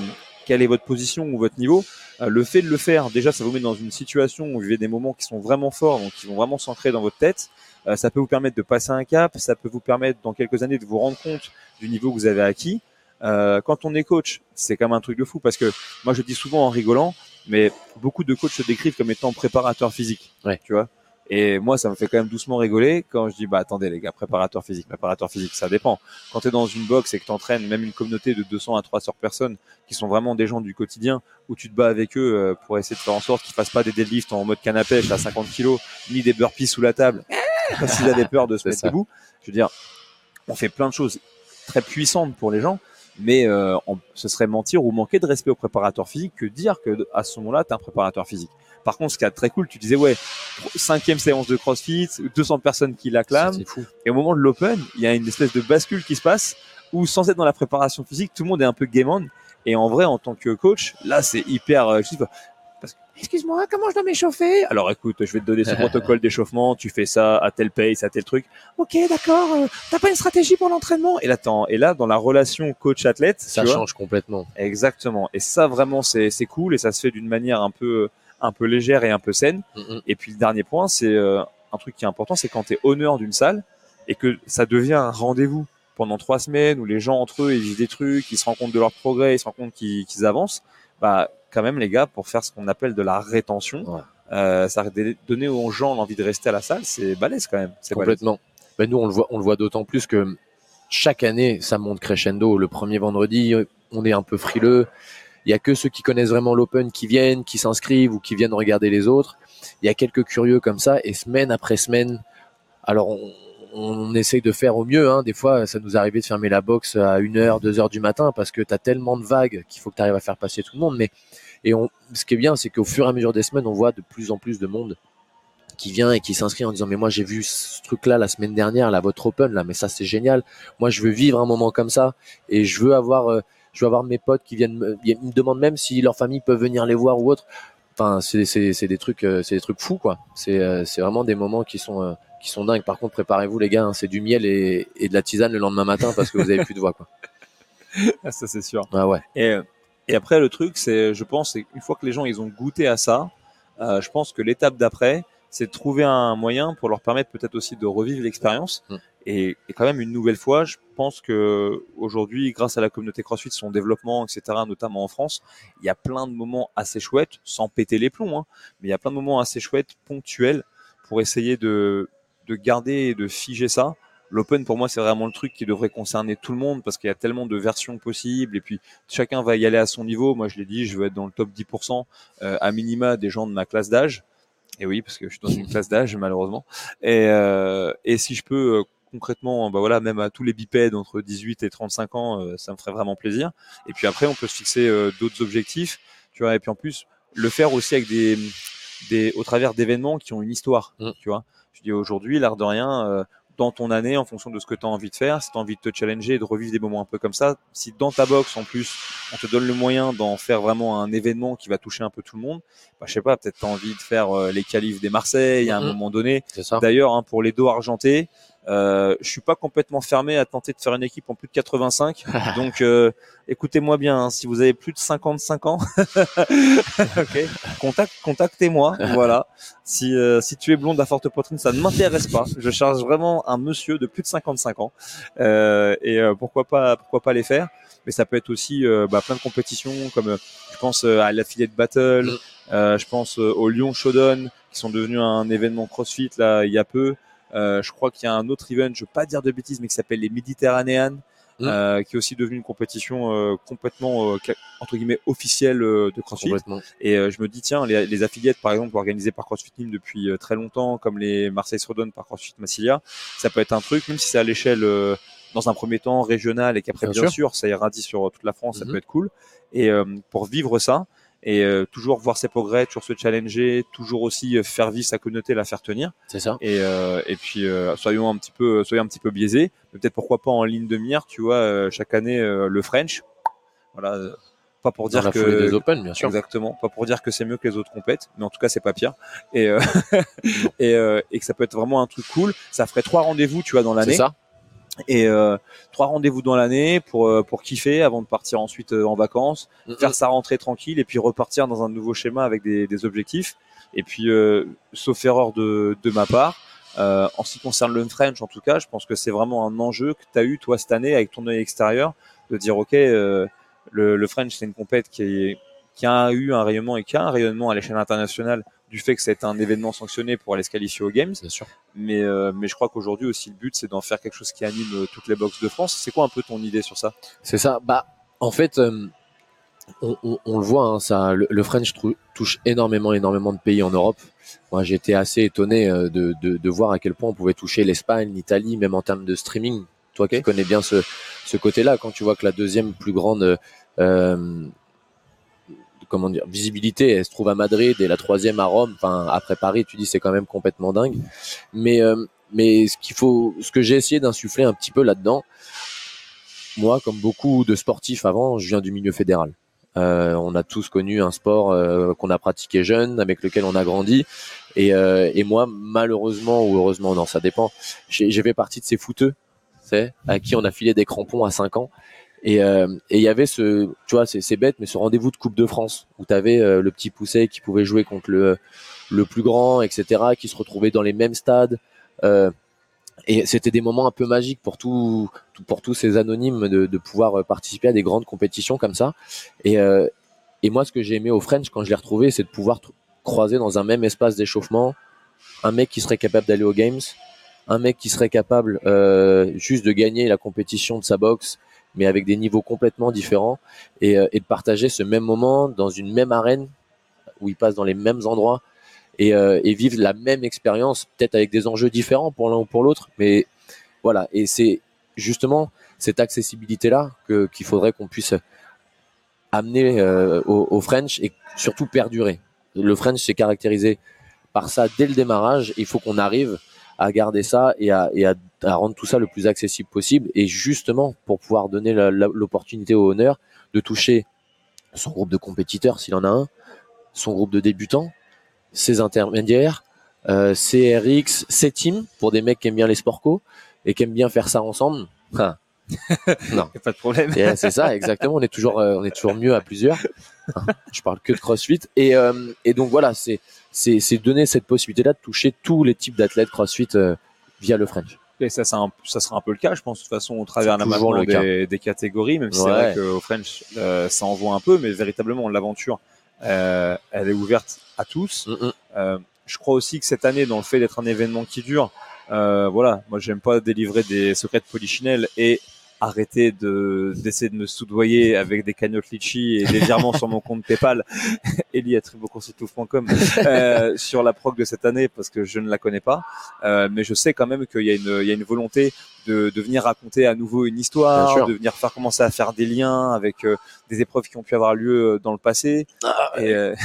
Speaker 1: quelle est votre position ou votre niveau, euh, le fait de le faire, déjà, ça vous met dans une situation où vous vivez des moments qui sont vraiment forts, donc qui vont vraiment s'ancrer dans votre tête. Euh, ça peut vous permettre de passer un cap, ça peut vous permettre dans quelques années de vous rendre compte du niveau que vous avez acquis. Euh, quand on est coach, c'est quand même un truc de fou parce que moi je dis souvent en rigolant, mais beaucoup de coachs se décrivent comme étant préparateurs physiques.
Speaker 2: Ouais.
Speaker 1: Tu vois? Et moi, ça me fait quand même doucement rigoler quand je dis, bah attendez les gars, préparateur physique, préparateur physique, ça dépend. Quand tu es dans une box et que tu entraînes même une communauté de 200 à 300 personnes qui sont vraiment des gens du quotidien, où tu te bats avec eux euh, pour essayer de faire en sorte qu'ils fassent pas des deadlifts en mode canne à pêche à 50 kilos, ni des burpees sous la table, parce qu'ils avaient peur de se mettre
Speaker 2: ça.
Speaker 1: debout. Je veux dire, on fait plein de choses très puissantes pour les gens, mais euh, on- ce serait mentir ou manquer de respect au préparateur physique que dire que à ce moment-là, tu un préparateur physique. Par contre, ce qui est très cool, tu disais, ouais, cinquième séance de CrossFit, 200 personnes qui l'acclament,
Speaker 2: C'est fou.
Speaker 1: et au moment de l'open, il y a une espèce de bascule qui se passe où, sans être dans la préparation physique, tout le monde est un peu game on. Et en vrai, en tant que coach, là, c'est hyper. Excuse-moi, comment je dois m'échauffer? Alors écoute, je vais te donner ce protocole d'échauffement, tu fais ça à tel pace, à tel truc. Ok, d'accord, euh, t'as pas une stratégie pour l'entraînement? Et là, et là, dans la relation coach-athlète,
Speaker 2: Ça
Speaker 1: vois,
Speaker 2: change complètement.
Speaker 1: Exactement. Et ça, vraiment, c'est cool et ça se fait d'une manière un peu, un peu légère et un peu saine.
Speaker 2: Mm, mm.
Speaker 1: Et puis le dernier point, c'est euh, un truc qui est important, c'est quand tu es honneur d'une salle et que ça devient un rendez-vous pendant trois semaines où les gens entre eux ils vivent des trucs, ils se rendent compte de leur progrès, ils se rendent compte qu'ils qu'ils avancent. Bah quand même les gars, pour faire ce qu'on appelle de la rétention,
Speaker 2: Ouais.
Speaker 1: euh, ça dé- donner aux gens l'envie de rester à la salle, c'est balèze quand même. C'est.
Speaker 2: Complètement. Ben, nous, on le voit, on le voit d'autant plus que chaque année, ça monte crescendo. Le premier vendredi, on est un peu frileux. Il y a que ceux qui connaissent vraiment l'open qui viennent, qui s'inscrivent ou qui viennent regarder les autres. Il y a quelques curieux comme ça et semaine après semaine, alors on, on essaye de faire au mieux. Hein. Des fois, ça nous arrivait de fermer la boxe à 1h, 2h du matin parce que tu as tellement de vagues qu'il faut que tu arrives à faire passer tout le monde. Mais et on, ce qui est bien, c'est qu'au fur et à mesure des semaines, on voit de plus en plus de monde qui vient et qui s'inscrit en disant mais moi j'ai vu ce truc là la semaine dernière là votre open là mais ça c'est génial moi je veux vivre un moment comme ça et je veux avoir euh, je veux avoir mes potes qui viennent me, ils me demandent même si leur famille peut venir les voir ou autre enfin c'est des trucs euh, c'est des trucs fous quoi c'est euh, c'est vraiment des moments qui sont qui sont dingues par contre préparez-vous les gars hein, c'est du miel et, et de la tisane le lendemain matin parce que vous avez plus de voix quoi
Speaker 1: ah, ça c'est sûr
Speaker 2: ah ouais
Speaker 1: et et après le truc c'est je pense une fois que les gens ils ont goûté à ça je pense que l'étape d'après c'est de trouver un moyen pour leur permettre peut-être aussi de revivre l'expérience. Mm. Et, et, quand même une nouvelle fois, je pense que aujourd'hui, grâce à la communauté CrossFit, son développement, etc., notamment en France, il y a plein de moments assez chouettes, sans péter les plombs, hein, mais il y a plein de moments assez chouettes, ponctuels, pour essayer de, de garder et de figer ça. L'open, pour moi, c'est vraiment le truc qui devrait concerner tout le monde parce qu'il y a tellement de versions possibles et puis chacun va y aller à son niveau. Moi, je l'ai dit, je veux être dans le top 10% euh, à minima des gens de ma classe d'âge. Et oui, parce que je suis dans une classe d'âge malheureusement. Et, euh, et si je peux euh, concrètement, bah voilà, même à tous les bipèdes entre 18 et 35 ans, ça me ferait vraiment plaisir. Et puis après, on peut se fixer d'autres objectifs, tu vois. Et puis en plus, le faire aussi avec des, des au travers d'événements qui ont une histoire, mmh. tu vois. Je dis aujourd'hui, l'art de rien, dans ton année en fonction de ce que tu as envie de faire, si tu as envie de te challenger et de revivre des moments un peu comme ça, si dans ta box en plus on te donne le moyen d'en faire vraiment un événement qui va toucher un peu tout le monde, bah, je sais pas, peut-être tu as envie de faire euh, les qualifs des Marseille à un moment donné. D'ailleurs, hein, pour les dos argentés, euh, je suis pas complètement fermé à tenter de faire une équipe en plus de 85. donc, euh, écoutez-moi bien. Hein, si vous avez plus de 55 ans, okay, contact, contactez-moi. voilà. Si, euh, si tu es blonde à forte poitrine, ça ne m'intéresse pas. Je charge vraiment un monsieur de plus de 55 ans. Euh, et euh, pourquoi pas, pourquoi pas les faire. Mais ça peut être aussi bah, plein de compétitions, comme je pense à l'affiliate battle. Mm. je pense au Lyon Showdown, qui sont devenus un événement CrossFit là il y a peu. Euh, je crois qu'il y a un autre event, je veux pas dire de bêtises, mais qui s'appelle les Méditerranéennes, mmh. euh, qui est aussi devenu une compétition euh, complètement entre guillemets officielle de CrossFit. Et je me dis tiens, les, les, affiliates par exemple organisées par CrossFit Team depuis très longtemps, comme les Marseille Srodon par CrossFit Massilia, ça peut être un truc, même si c'est à l'échelle dans un premier temps régional et qu'après bien, sûr. ça irradie sur toute la France, ça mmh. peut être cool. Et pour vivre ça, et euh, toujours voir ses progrès, toujours se challenger, toujours aussi euh, faire vivre sa communauté, la faire tenir.
Speaker 2: C'est ça.
Speaker 1: Et, euh, et puis soyons un petit peu, soyons un petit peu biaisés. Peut-être pourquoi pas en ligne de mire, tu vois, chaque année le French. Voilà. Pas pour dire que
Speaker 2: des Open, bien sûr.
Speaker 1: Exactement. Pas pour dire que c'est mieux que les autres compètes, mais en tout cas c'est pas pire. Et et, et que ça peut être vraiment un truc cool. Ça ferait trois rendez-vous, tu vois, dans l'année.
Speaker 2: C'est ça
Speaker 1: et euh, trois rendez-vous dans l'année pour euh, pour kiffer avant de partir ensuite euh, en vacances, faire sa rentrée tranquille et puis repartir dans un nouveau schéma avec des, des objectifs. Et puis, sauf erreur de, de ma part, en ce qui concerne le French, en tout cas, je pense que c'est vraiment un enjeu que tu as eu toi cette année avec ton œil extérieur de dire ok, le, le French c'est une compète qui est qui a eu un rayonnement et qui a un rayonnement à l'échelle internationale du fait que c'est un événement sanctionné pour aller se qualifier aux Games.
Speaker 2: Bien sûr.
Speaker 1: Mais, euh, mais je crois qu'aujourd'hui aussi le but c'est d'en faire quelque chose qui anime euh, toutes les boxes de France. C'est quoi un peu ton idée sur ça?
Speaker 2: C'est ça. Bah en fait, euh, on, on, on, le voit, hein, ça, le, French touche énormément, énormément de pays en Europe. Moi, j'étais assez étonné de, de, de, voir à quel point on pouvait toucher l'Espagne, l'Italie, même en termes de streaming. Toi qui connais bien ce, ce côté-là, quand tu vois que la deuxième plus grande euh, comment dire visibilité elle se trouve à Madrid et la troisième à Rome enfin après Paris tu dis c'est quand même complètement dingue. Mais euh, mais ce qu'il faut ce que j'ai essayé d'insuffler un petit peu là-dedans moi comme beaucoup de sportifs avant je viens du milieu fédéral. Euh, on a tous connu un sport euh, qu'on a pratiqué jeune avec lequel on a grandi. Et, et moi malheureusement ou heureusement non ça dépend j'ai fait partie de ces fouteux à qui on a filé des crampons à 5 ans et euh, il y avait ce, tu vois, c'est bête, mais ce rendez-vous de Coupe de France où tu avais euh, le petit pousset qui pouvait jouer contre le, le plus grand, etc., qui se retrouvait dans les mêmes stades. Euh, et c'était des moments un peu magiques pour tout, pour tous ces anonymes de, de, pouvoir participer à des grandes compétitions comme ça. Et, et moi, ce que j'ai aimé au French quand je l'ai retrouvé, c'est de pouvoir croiser dans un même espace d'échauffement un mec qui serait capable d'aller aux games, un mec qui serait capable juste de gagner la compétition de sa boxe mais avec des niveaux complètement différents, et, euh, et, de partager ce même moment dans une même arène où ils passent dans les mêmes endroits et, euh, et vivent la même expérience, peut-être avec des enjeux différents pour l'un ou pour l'autre, mais Voilà, et c'est justement cette accessibilité-là qu'il faudrait qu'on puisse amener euh, au, au, French et surtout perdurer. Le French s'est caractérisé par ça dès le démarrage. Il faut qu'on arrive à garder ça et à, et à, à, rendre tout ça le plus accessible possible. Et justement, pour pouvoir donner l'opportunité au honneur de toucher son groupe de compétiteurs, s'il en a un, son groupe de débutants, ses intermédiaires, euh, ses RX, ses teams, pour des mecs qui aiment bien les sports co et qui aiment bien faire ça ensemble.
Speaker 1: non, pas de problème.
Speaker 2: c'est ça, exactement. On est toujours, euh, on est toujours mieux à plusieurs. Je parle que de CrossFit et, euh, et donc voilà, c'est c'est donner cette possibilité-là de toucher tous les types d'athlètes CrossFit euh, via le French.
Speaker 1: Et ça, ça, ça, sera un peu le cas, je pense, de toute façon, au travers le des, des, catégories, même si c'est vrai qu'au French, euh, ça envoie un peu, mais véritablement, l'aventure, euh, elle est ouverte à tous. Mm -hmm. euh, je crois aussi que cette année, dans le fait d'être un événement qui dure, euh, voilà, moi, j'aime pas délivrer des secrets de polichinelle et arrêter de d'essayer de me soudoyer avec des cagnottes litchi et des virements sur mon compte PayPal Eli à euh, sur la prog de cette année parce que je ne la connais pas. Euh, mais je sais quand même qu'il y a une il y a une volonté de, de venir raconter à nouveau une histoire de venir faire commencer à faire des liens avec euh, des épreuves qui ont pu avoir lieu dans le passé ah, et, euh,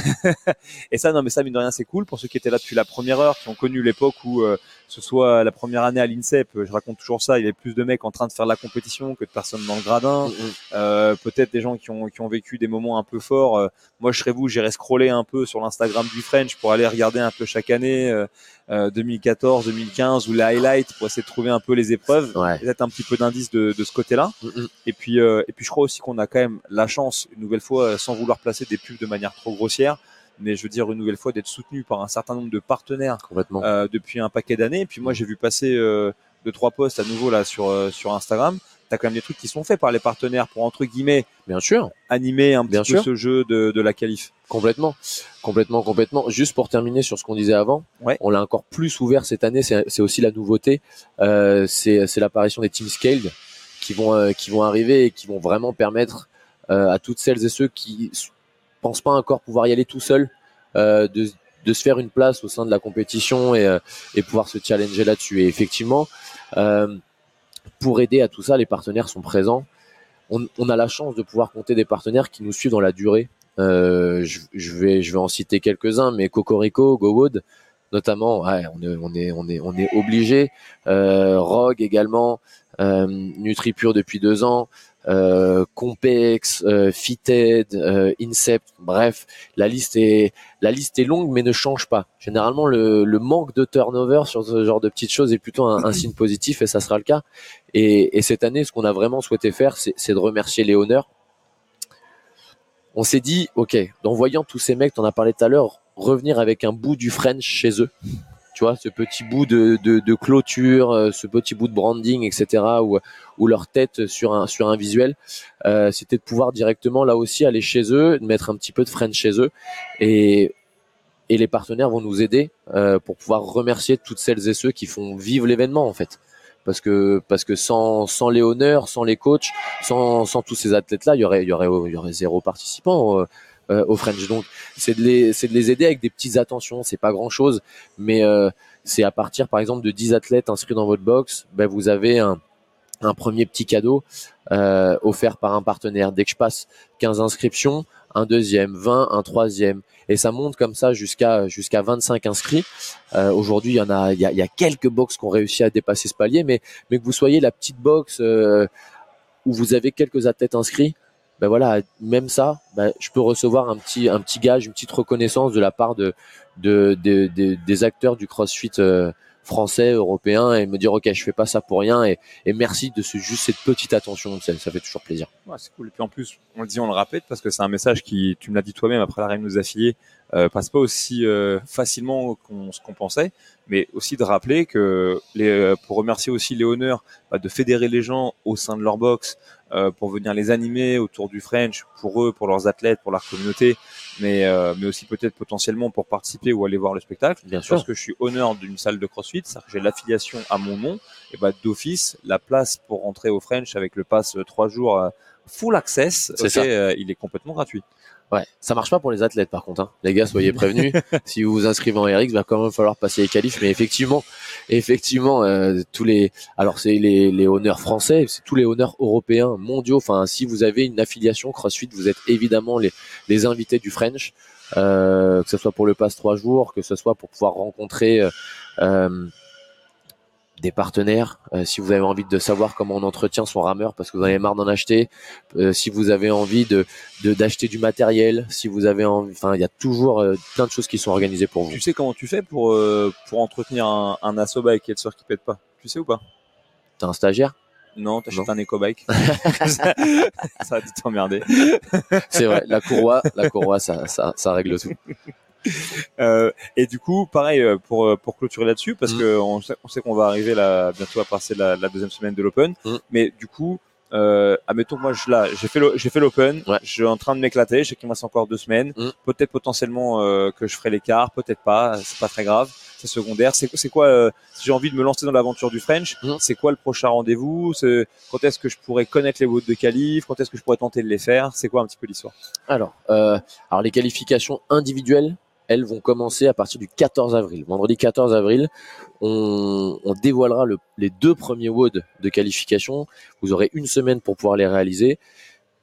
Speaker 1: et ça non mais ça mine de rien c'est cool pour ceux qui étaient là depuis la première heure qui ont connu l'époque où euh, ce soit la première année à l'INSEP, je raconte toujours ça, il y avait plus de mecs en train de faire la compétition que de personnes dans le gradin. Mm, mm. Euh, Peut-être des gens qui ont, qui ont vécu des moments un peu forts. Euh, moi, je serais vous, j'irais scroller un peu sur l'Instagram du French pour aller regarder un peu chaque année, euh, 2014, 2015 ou les highlights pour essayer de trouver un peu les épreuves,
Speaker 2: ouais.
Speaker 1: peut-être un petit peu d'indice de, de ce côté-là.
Speaker 2: Mm, mm.
Speaker 1: Et puis, euh, et puis, je crois aussi qu'on a quand même la chance, une nouvelle fois, sans vouloir placer des pubs de manière trop grossière, mais je veux dire une nouvelle fois d'être soutenu par un certain nombre de partenaires
Speaker 2: Complètement.
Speaker 1: Euh, depuis un paquet d'années. Et puis moi, j'ai vu passer euh, deux trois posts à nouveau là sur euh, sur Instagram. T'as quand même des trucs qui sont faits par les partenaires pour entre guillemets,
Speaker 2: bien sûr,
Speaker 1: animer un
Speaker 2: bien
Speaker 1: petit peu
Speaker 2: sûr.
Speaker 1: ce jeu de, de la qualif.
Speaker 2: Complètement, complètement, complètement. Juste pour terminer sur ce qu'on disait avant,
Speaker 1: ouais.
Speaker 2: on l'a encore plus ouvert cette année. C'est aussi la nouveauté. Euh, c'est l'apparition des team scaled qui vont euh, qui vont arriver et qui vont vraiment permettre euh, à toutes celles et ceux qui pensent pas encore pouvoir y aller tout seul euh, de, de, se faire une place au sein de la compétition et, euh, et pouvoir se challenger là-dessus. Et effectivement, euh, pour aider à tout ça, les partenaires sont présents. On, a la chance de pouvoir compter des partenaires qui nous suivent dans la durée. Euh, je, vais, je vais en citer quelques-uns, mais Cocorico, GoWood, notamment, on est, on est, on est, obligé. Euh, Rogue également, euh, NutriPure depuis deux ans, Compex, euh, Fitted, euh, Incept, bref, la liste est la liste est longue mais ne change pas. Généralement, le, le manque de turnover sur ce genre de petites choses est plutôt un, un signe positif et ça sera le cas. Et, et cette année, ce qu'on a vraiment souhaité faire, c'est de remercier les honneurs. On s'est dit, ok, en voyant tous ces mecs, on a parlé tout à l'heure, revenir avec un bout du French chez eux tu vois, ce petit bout de, de, de, clôture, euh, ce petit bout de branding, etc., ou, ou leur tête sur un, sur un visuel, euh, c'était de pouvoir directement là aussi aller chez eux, de mettre un petit peu de French chez eux, et, et les partenaires vont nous aider euh, pour pouvoir remercier toutes celles et ceux qui font vivre l'événement en fait. Parce que parce que sans sans les honneurs, sans les coachs, sans sans tous ces athlètes là, il y aurait il y aurait il y aurait zéro participant. Euh, au French. Donc c'est de les c'est de les aider avec des petites attentions, c'est pas grand chose, mais euh, c'est à partir par exemple de 10 athlètes inscrits dans votre box, ben vous avez un un premier petit cadeau euh, offert par un partenaire. Dès que je passe 15 inscriptions, un deuxième, 20, un troisième, et ça monte comme ça jusqu'à jusqu'à 25 inscrits. Euh, Aujourd'hui, il y en a, il y a, y a quelques box qui ont réussi à dépasser ce palier, mais mais que vous soyez la petite box euh, où vous avez quelques athlètes inscrits, ben voilà, même ça, ben je peux recevoir un petit, un petit gage, une petite reconnaissance de la part de, de, de, de des acteurs du CrossFit euh, français, européen, et me dire ok, je fais pas ça pour rien, et, et merci de ce, juste cette petite attention, ça, ça fait toujours plaisir.
Speaker 1: Ouais, c'est cool. Et puis en plus, on le dit, on le répète parce que c'est un message qui, tu me l'as dit toi-même après l'arrêt de nos affiliés, euh, passe pas aussi euh, facilement qu'on ce qu'on pensait, mais aussi de rappeler que les, euh, pour remercier aussi les honneurs, bah, de fédérer les gens au sein de leur box, euh, pour venir les animer autour du French, pour eux, pour leurs athlètes, pour leur communauté, mais euh, mais aussi peut-être potentiellement pour participer ou aller voir le spectacle.
Speaker 2: Bien sûr.
Speaker 1: Parce que je suis honneur d'une salle de CrossFit, c'est que j'ai l'affiliation à mon nom, et bah d'office la place pour rentrer au French avec le pass trois jours full access,
Speaker 2: okay,
Speaker 1: euh, il est complètement gratuit.
Speaker 2: Ouais, ça marche pas pour les athlètes par contre. Hein. Les gars, soyez prévenus. si vous vous inscrivez en RX, va quand même falloir passer les qualifs. Mais effectivement, effectivement, euh, tous les, alors c'est les, les honneurs français, c'est tous les honneurs européens, mondiaux. Enfin, si vous avez une affiliation CrossFit, vous êtes évidemment les, les invités du French. Euh, que ce soit pour le pass trois jours, que ce soit pour pouvoir rencontrer euh, euh des partenaires. Euh, si vous avez envie de savoir comment on entretient son rameur parce que vous en avez marre d'en acheter, euh, si vous avez envie de d'acheter du matériel, si vous avez envie, enfin il y a toujours euh, plein de choses qui sont organisées pour vous.
Speaker 1: Tu sais comment tu fais pour pour entretenir un, un asso bike qui qui pète pas? Tu sais ou pas?
Speaker 2: T'as un stagiaire?
Speaker 1: Non, t'achètes un éco-bike. ça, va t'emmerder.
Speaker 2: C'est vrai, la courroie, la courroie, ça, ça, ça règle tout.
Speaker 1: Euh, et du coup, pareil euh, pour euh, pour clôturer là-dessus, parce qu'on mm. que on sait, qu'on va arriver là bientôt à passer la, la deuxième semaine de l'Open, mm. mais du coup, euh, admettons moi je là j'ai fait j'ai fait l'open je suis en train de m'éclater je sais qu'il me reste encore deux semaines. Mm. peut-être potentiellement euh, que je ferai l'écart peut-être pas c'est pas très grave c'est secondaire. C'est c'est quoi euh, si j'ai envie de me lancer dans l'aventure du French c'est quoi le prochain rendez-vous? Quand est-ce que je pourrais connaître les votes de qualif quand est-ce que je pourrais tenter de les faire? C'est quoi un petit peu l'histoire?
Speaker 2: Alors alors les qualifications individuelles elles vont commencer à partir du 14 avril. Vendredi 14 avril, on, dévoilera les deux premiers WOD de qualification. Vous aurez une semaine pour pouvoir les réaliser.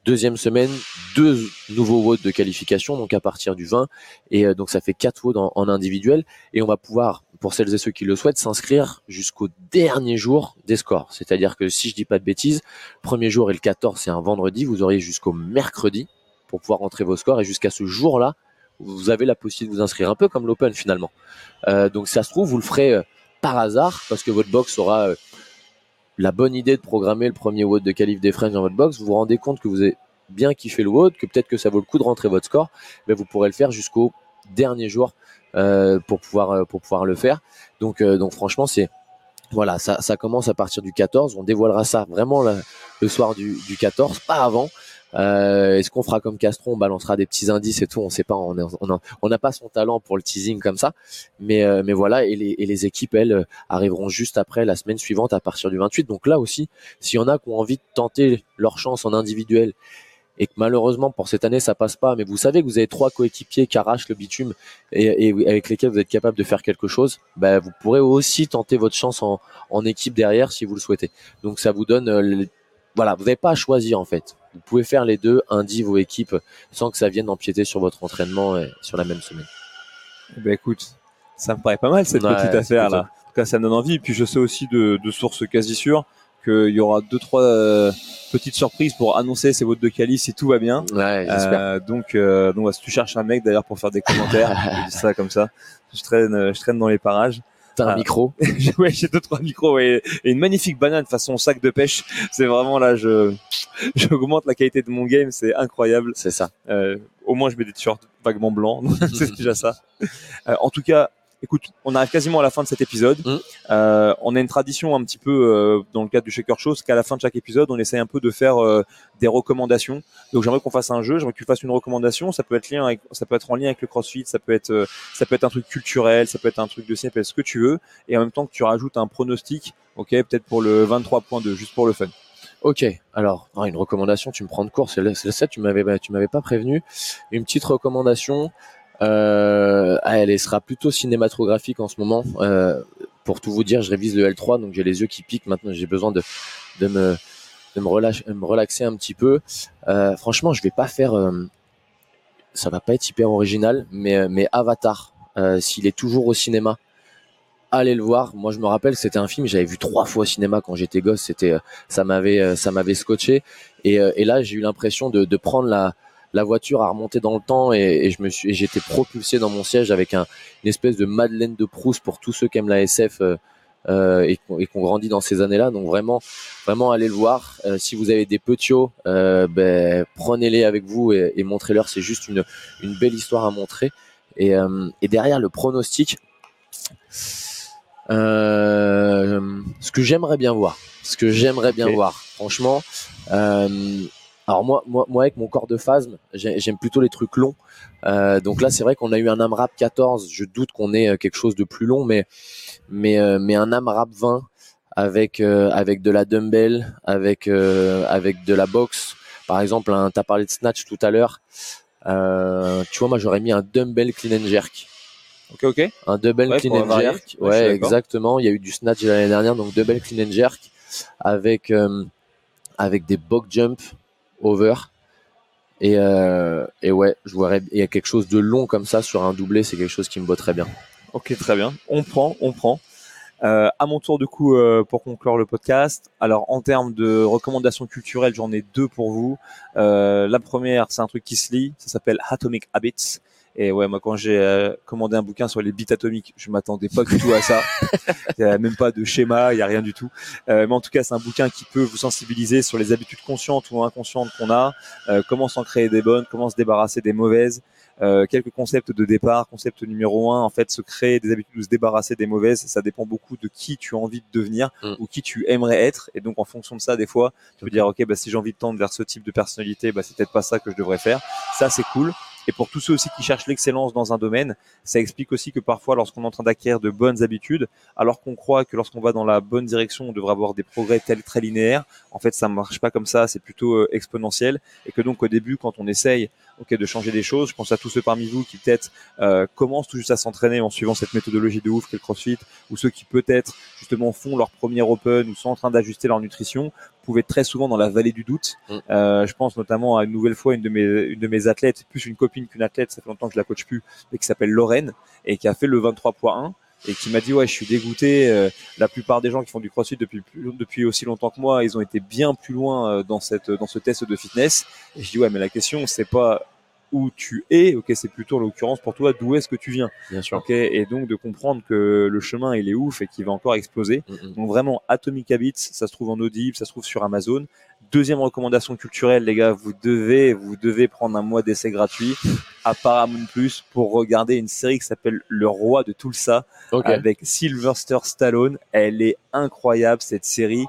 Speaker 2: Deuxième semaine, deux nouveaux WOD de qualification, donc à partir du 20. Et euh, donc ça fait quatre WOD en, individuel. Et on va pouvoir, pour celles et ceux qui le souhaitent, s'inscrire jusqu'au dernier jour des scores. C'est-à-dire que si je dis pas de bêtises, premier jour et le 14, c'est un vendredi. Vous auriez jusqu'au mercredi pour pouvoir rentrer vos scores. Et jusqu'à ce jour-là, vous avez la possibilité de vous inscrire un peu comme l'Open finalement. Euh, donc ça se trouve, vous le ferez euh, par hasard parce que votre box aura euh, la bonne idée de programmer le premier WOD de qualif des French dans votre box. Vous vous rendez compte que vous avez bien kiffé le WOD, que peut-être que ça vaut le coup de rentrer votre score, mais vous pourrez le faire jusqu'au dernier jour pour pouvoir pour pouvoir le faire. Donc donc franchement c'est voilà, ça, ça commence à partir du 14. On dévoilera ça vraiment le soir du, du 14, pas avant. Euh, Est-ce qu'on fera comme Castron, on balancera des petits indices et tout On sait pas, on n'a on pas son talent pour le teasing comme ça, mais euh, mais voilà. Et les, équipes elles arriveront juste après la semaine suivante à partir du 28. Donc là aussi, s'il y en a qui ont envie de tenter leur chance en individuel et que malheureusement pour cette année ça passe pas, mais vous savez que vous avez trois coéquipiers qui arrachent le bitume et, et avec lesquels vous êtes capable de faire quelque chose, ben vous pourrez aussi tenter votre chance en, en équipe derrière si vous le souhaitez. Donc ça vous donne, euh, voilà, vous n'avez pas à choisir en fait vous pouvez faire les deux, indiv ou équipe, sans que ça vienne empiéter sur votre entraînement et sur la même semaine.
Speaker 1: Eh ben écoute, ça me paraît pas mal cette petite affaire là. En tout cas, ça me donne envie. Et puis je sais aussi de, de sources quasi sûres qu'il y aura deux trois euh, petites surprises pour annoncer ces votes de quali si tout va bien.
Speaker 2: Ouais, euh,
Speaker 1: donc euh, donc si tu cherches un mec d'ailleurs pour faire des commentaires, je dis ça comme ça. Je traîne je traîne dans les parages.
Speaker 2: T'as un ah. micro
Speaker 1: Ouais, j'ai deux trois micros et une magnifique banane façon sac de pêche. C'est vraiment là, je j'augmente la qualité de mon game, c'est incroyable.
Speaker 2: C'est ça.
Speaker 1: Euh, au moins, je mets des t-shirts vaguement blancs, c'est déjà ça. Euh, en tout cas, écoute, on arrive quasiment à la fin de cet épisode. Mmh. Euh, on a une tradition un petit peu euh, dans le cadre du Shaker Show, qu'à la fin de chaque épisode, on essaye un peu de faire euh, des recommandations. Donc j'aimerais qu'on fasse un jeu, j'aimerais que tu fasses une recommandation. Ça peut être lien, avec, ça peut être en lien avec le CrossFit, ça peut être, euh, ça peut être un truc culturel, ça peut être un truc de CNP, ce que tu veux, et en même temps que tu rajoutes un pronostic, ok, peut-être pour le 23.2, juste pour le fun.
Speaker 2: Ok, alors une recommandation, tu me prends de court, c'est le, 7, tu m'avais bah, tu m'avais pas prévenu. Une petite recommandation, euh, ah, elle sera plutôt cinématographique en ce moment. Euh, pour tout vous dire, je révise le L3, donc j'ai les yeux qui piquent. Maintenant, j'ai besoin de, de me de me, me relaxer un petit peu. Euh, franchement, je vais pas faire. Euh, ça va pas être hyper original, mais euh, mais Avatar, euh, s'il est toujours au cinéma, allez le voir. Moi, je me rappelle, c'était un film j'avais vu trois fois au cinéma quand j'étais gosse. C'était, ça m'avait, ça m'avait scotché. Et, et là, j'ai eu l'impression de, de prendre la la voiture a remonté dans le temps et, je me suis, j'étais propulsé dans mon siège avec un, une espèce de Madeleine de Proust pour tous ceux qui aiment la SF euh, euh, et, et qu'on grandit dans ces années-là. Donc vraiment, vraiment allez le voir. Euh, si vous avez des petits, ben, prenez-les avec vous et, et montrez-leur. C'est juste une, une belle histoire à montrer. Et, et derrière le pronostic, ce que j'aimerais bien voir, ce que j'aimerais bien voir, franchement. Alors moi, moi, moi avec mon corps de phasme, j'aime plutôt les trucs longs. Euh, donc là, c'est vrai qu'on a eu un AMRAP 14. Je doute qu'on ait euh, quelque chose de plus long, mais mais euh, mais un AMRAP 20 avec euh, avec de la dumbbell, avec avec de la boxe. Par exemple, tu as parlé de snatch tout à l'heure. Euh, tu vois, moi j'aurais mis un dumbbell clean and jerk.
Speaker 1: Ok, ok.
Speaker 2: Un double
Speaker 1: Ouais,
Speaker 2: clean and
Speaker 1: varier.
Speaker 2: jerk.
Speaker 1: Ouais,
Speaker 2: exactement. Il y a eu du snatch l'année dernière, donc double clean and jerk avec euh, avec des box jump over. Et, euh, et ouais, je vois il y a quelque chose de long comme ça sur un doublé, c'est quelque chose qui me botterait bien.
Speaker 1: Ok, très bien. On prend, on prend. Euh, à mon tour, du coup, euh, pour conclure le podcast. Alors, en termes de recommandations culturelles, j'en ai deux pour vous. Euh, la première, c'est un truc qui se lit. Ça s'appelle Atomic Habits. Et ouais, moi, quand j'ai euh, commandé un bouquin sur les bits atomiques, je m'attendais pas du tout à ça. Il y a même pas de schéma, il y a rien du tout. Euh, mais en tout cas, c'est un bouquin qui peut vous sensibiliser sur les habitudes conscientes ou inconscientes qu'on a, euh, comment s'en créer des bonnes, comment se débarrasser des mauvaises. Euh, quelques concepts de départ. Concept numéro un, en fait, se créer des habitudes ou se débarrasser des mauvaises, ça dépend beaucoup de qui tu as envie de devenir
Speaker 2: Mm.
Speaker 1: ou qui tu aimerais être. Et donc, en fonction de ça, des fois, tu peux dire, ok, bah, si j'ai envie de tendre vers ce type de personnalité, bah, c'est peut-être pas ça que je devrais faire. Ça, c'est cool. Et pour tous ceux aussi qui cherchent l'excellence dans un domaine, ça explique aussi que parfois, lorsqu'on est en train d'acquérir de bonnes habitudes, alors qu'on croit que lorsqu'on va dans la bonne direction, on devrait avoir des progrès tels très linéaires, en fait, ça marche pas comme ça, c'est plutôt euh, exponentiel. Et que donc, au début, quand on essaye, ok, de changer des choses, je pense à tous ceux parmi vous qui peut-être euh, commencent tout juste à s'entraîner en suivant cette méthodologie de ouf qu'est le CrossFit, ou ceux qui peut-être justement font leur premier open ou sont en train d'ajuster leur nutrition, être très souvent dans la vallée du doute.
Speaker 2: Mm.
Speaker 1: Euh, je pense notamment à une nouvelle fois une de mes une de mes athlètes, plus une copine qu'une athlète, ça fait longtemps que je la coach plus, mais qui s'appelle Lorraine et qui a fait le 23.1 et qui m'a dit ouais je suis dégoûté euh, la plupart des gens qui font du crossfit depuis depuis aussi longtemps que moi ils ont été bien plus loin euh, dans cette dans ce test de fitness et je dis ouais mais la question c'est pas où tu es ok c'est plutôt en l'occurrence pour toi d'où est-ce que tu viens
Speaker 2: Bien sûr.
Speaker 1: ok et donc de comprendre que le chemin il est ouf et qu'il va encore exploser
Speaker 2: Mm, mm.
Speaker 1: donc vraiment Atomic Habits, ça se trouve en Audible, ça se trouve sur Amazon. Deuxième recommandation culturelle, les gars, vous devez, vous devez prendre un mois d'essai gratuit à Paramount Plus pour regarder une série qui s'appelle Le Roi de Tulsa
Speaker 2: Ok.
Speaker 1: avec Sylvester Stallone. Elle est incroyable cette série.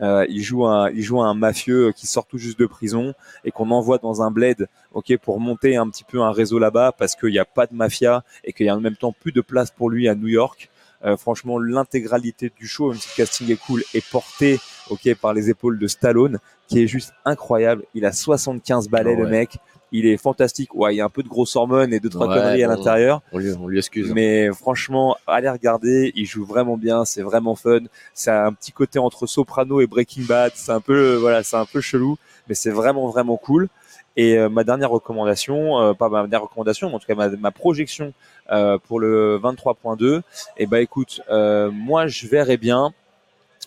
Speaker 1: Euh, il joue un, il joue un mafieux qui sort tout juste de prison et qu'on envoie dans un bled, ok, pour monter un petit peu un réseau là-bas parce qu'il n'y a pas de mafia et qu'il y a en même temps plus de place pour lui à New York. Euh, franchement, l'intégralité du show, même si le casting est cool, est porté, ok, par les épaules de Stallone, qui est juste incroyable. Il a 75 balais, le
Speaker 2: ouais.
Speaker 1: mec. Il est fantastique. Ouais, il y a un peu de grosses hormones et deux trois
Speaker 2: Ouais,
Speaker 1: conneries à l'intérieur.
Speaker 2: On lui, on lui excuse.
Speaker 1: Mais franchement, allez regarder, il joue vraiment bien, c'est vraiment fun. C'est un petit côté entre Soprano et Breaking Bad, c'est un peu voilà, c'est un peu chelou, mais c'est vraiment vraiment cool. Et euh, ma dernière recommandation, euh, pas ma dernière recommandation, mais en tout cas ma, ma projection euh, pour le 23.2, et bah écoute, euh, moi je verrais bien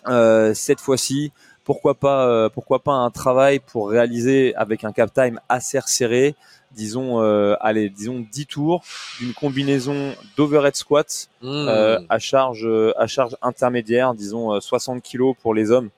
Speaker 1: euh, cette fois-ci, pourquoi pas, euh, pourquoi pas un travail pour réaliser avec un cap time assez resserré, disons, euh, allez, disons 10 tours d'une combinaison d'overhead squat
Speaker 2: Mm.
Speaker 1: euh, à charge à charge intermédiaire, disons euh, 60 kilos pour les hommes.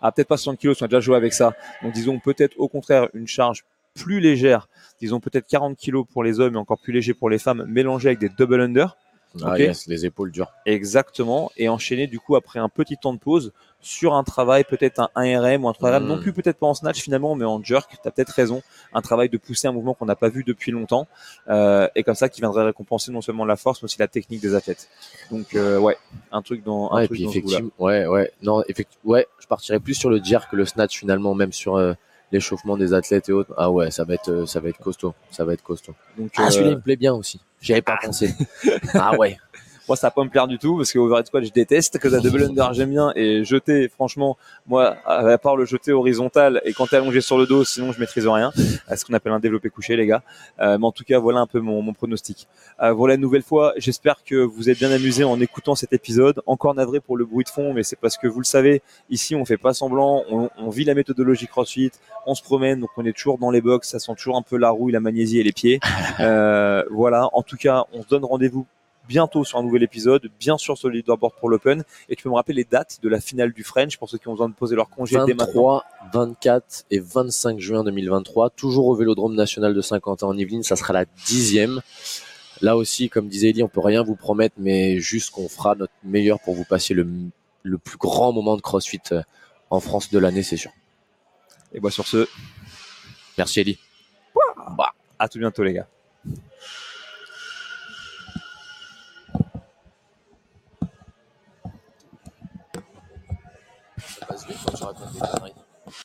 Speaker 1: Ah peut-être pas 60 kilos, on a déjà joué avec ça. Donc disons peut-être au contraire une charge plus légère, disons peut-être 40 kilos pour les hommes et encore plus léger pour les femmes, mélangé avec des double under.
Speaker 2: Ah, yes, les épaules dures.
Speaker 1: Exactement. Et enchaîner du coup après un petit temps de pause sur un travail, peut-être un 1RM ou un 3RM,
Speaker 2: Mm.
Speaker 1: non plus peut-être pas en snatch finalement, mais en jerk. Tu as peut-être raison. Un travail de pousser un mouvement qu'on n'a pas vu depuis longtemps. Euh, et comme ça qui viendrait récompenser non seulement la force, mais aussi la technique des athlètes. Donc euh, ouais, un truc dans un
Speaker 2: Ouais, et
Speaker 1: truc
Speaker 2: puis
Speaker 1: dans
Speaker 2: effectivement, ouais, ouais, non, effectivement, ouais, je partirais plus sur le jerk que le snatch finalement, même sur euh, l'échauffement des athlètes et autres. Ah ouais, ça va être, euh, ça va être costaud, ça va être costaud.
Speaker 1: Donc
Speaker 2: Ah,
Speaker 1: euh,
Speaker 2: celui-là il me plaît bien aussi. J'y avais pas pensé. ah ouais.
Speaker 1: moi ça va pas me plaire du tout parce que overhead squat je déteste. Que la double under j'aime bien. Et jeter franchement moi à part le jeter horizontal et quand t'es allongé sur le dos sinon je maîtrise rien. À ce qu'on appelle un développé couché les gars. Euh, mais en tout cas voilà un peu mon, mon pronostic. Euh, voilà une nouvelle fois. J'espère que vous êtes bien amusés en écoutant cet épisode. Encore navré pour le bruit de fond mais c'est parce que vous le savez. Ici on fait pas semblant. On, on vit la méthodologie CrossFit. On se promène. Donc on est toujours dans les box. Ça sent toujours un peu la rouille la magnésie et les pieds. Euh, voilà. En tout cas on se donne rendez-vous bientôt sur un nouvel épisode, bien sûr sur le leaderboard pour l'Open. Et tu peux me rappeler les dates de la finale du French pour ceux qui ont besoin de poser leur congé dès maintenant.
Speaker 2: 23, 24 et 25 juin 2023, toujours au Vélodrome National de Saint-Quentin en Yvelines, ça sera la dixième. Là aussi, comme disait Eli, on peut rien vous promettre, mais juste qu'on fera notre meilleur pour vous passer le, le plus grand moment de CrossFit euh, en France de l'année, c'est sûr.
Speaker 1: Et bah sur ce,
Speaker 2: Merci Eli.
Speaker 1: bah, à tout bientôt les gars.
Speaker 2: Passe vite quand tu racontes des conneries.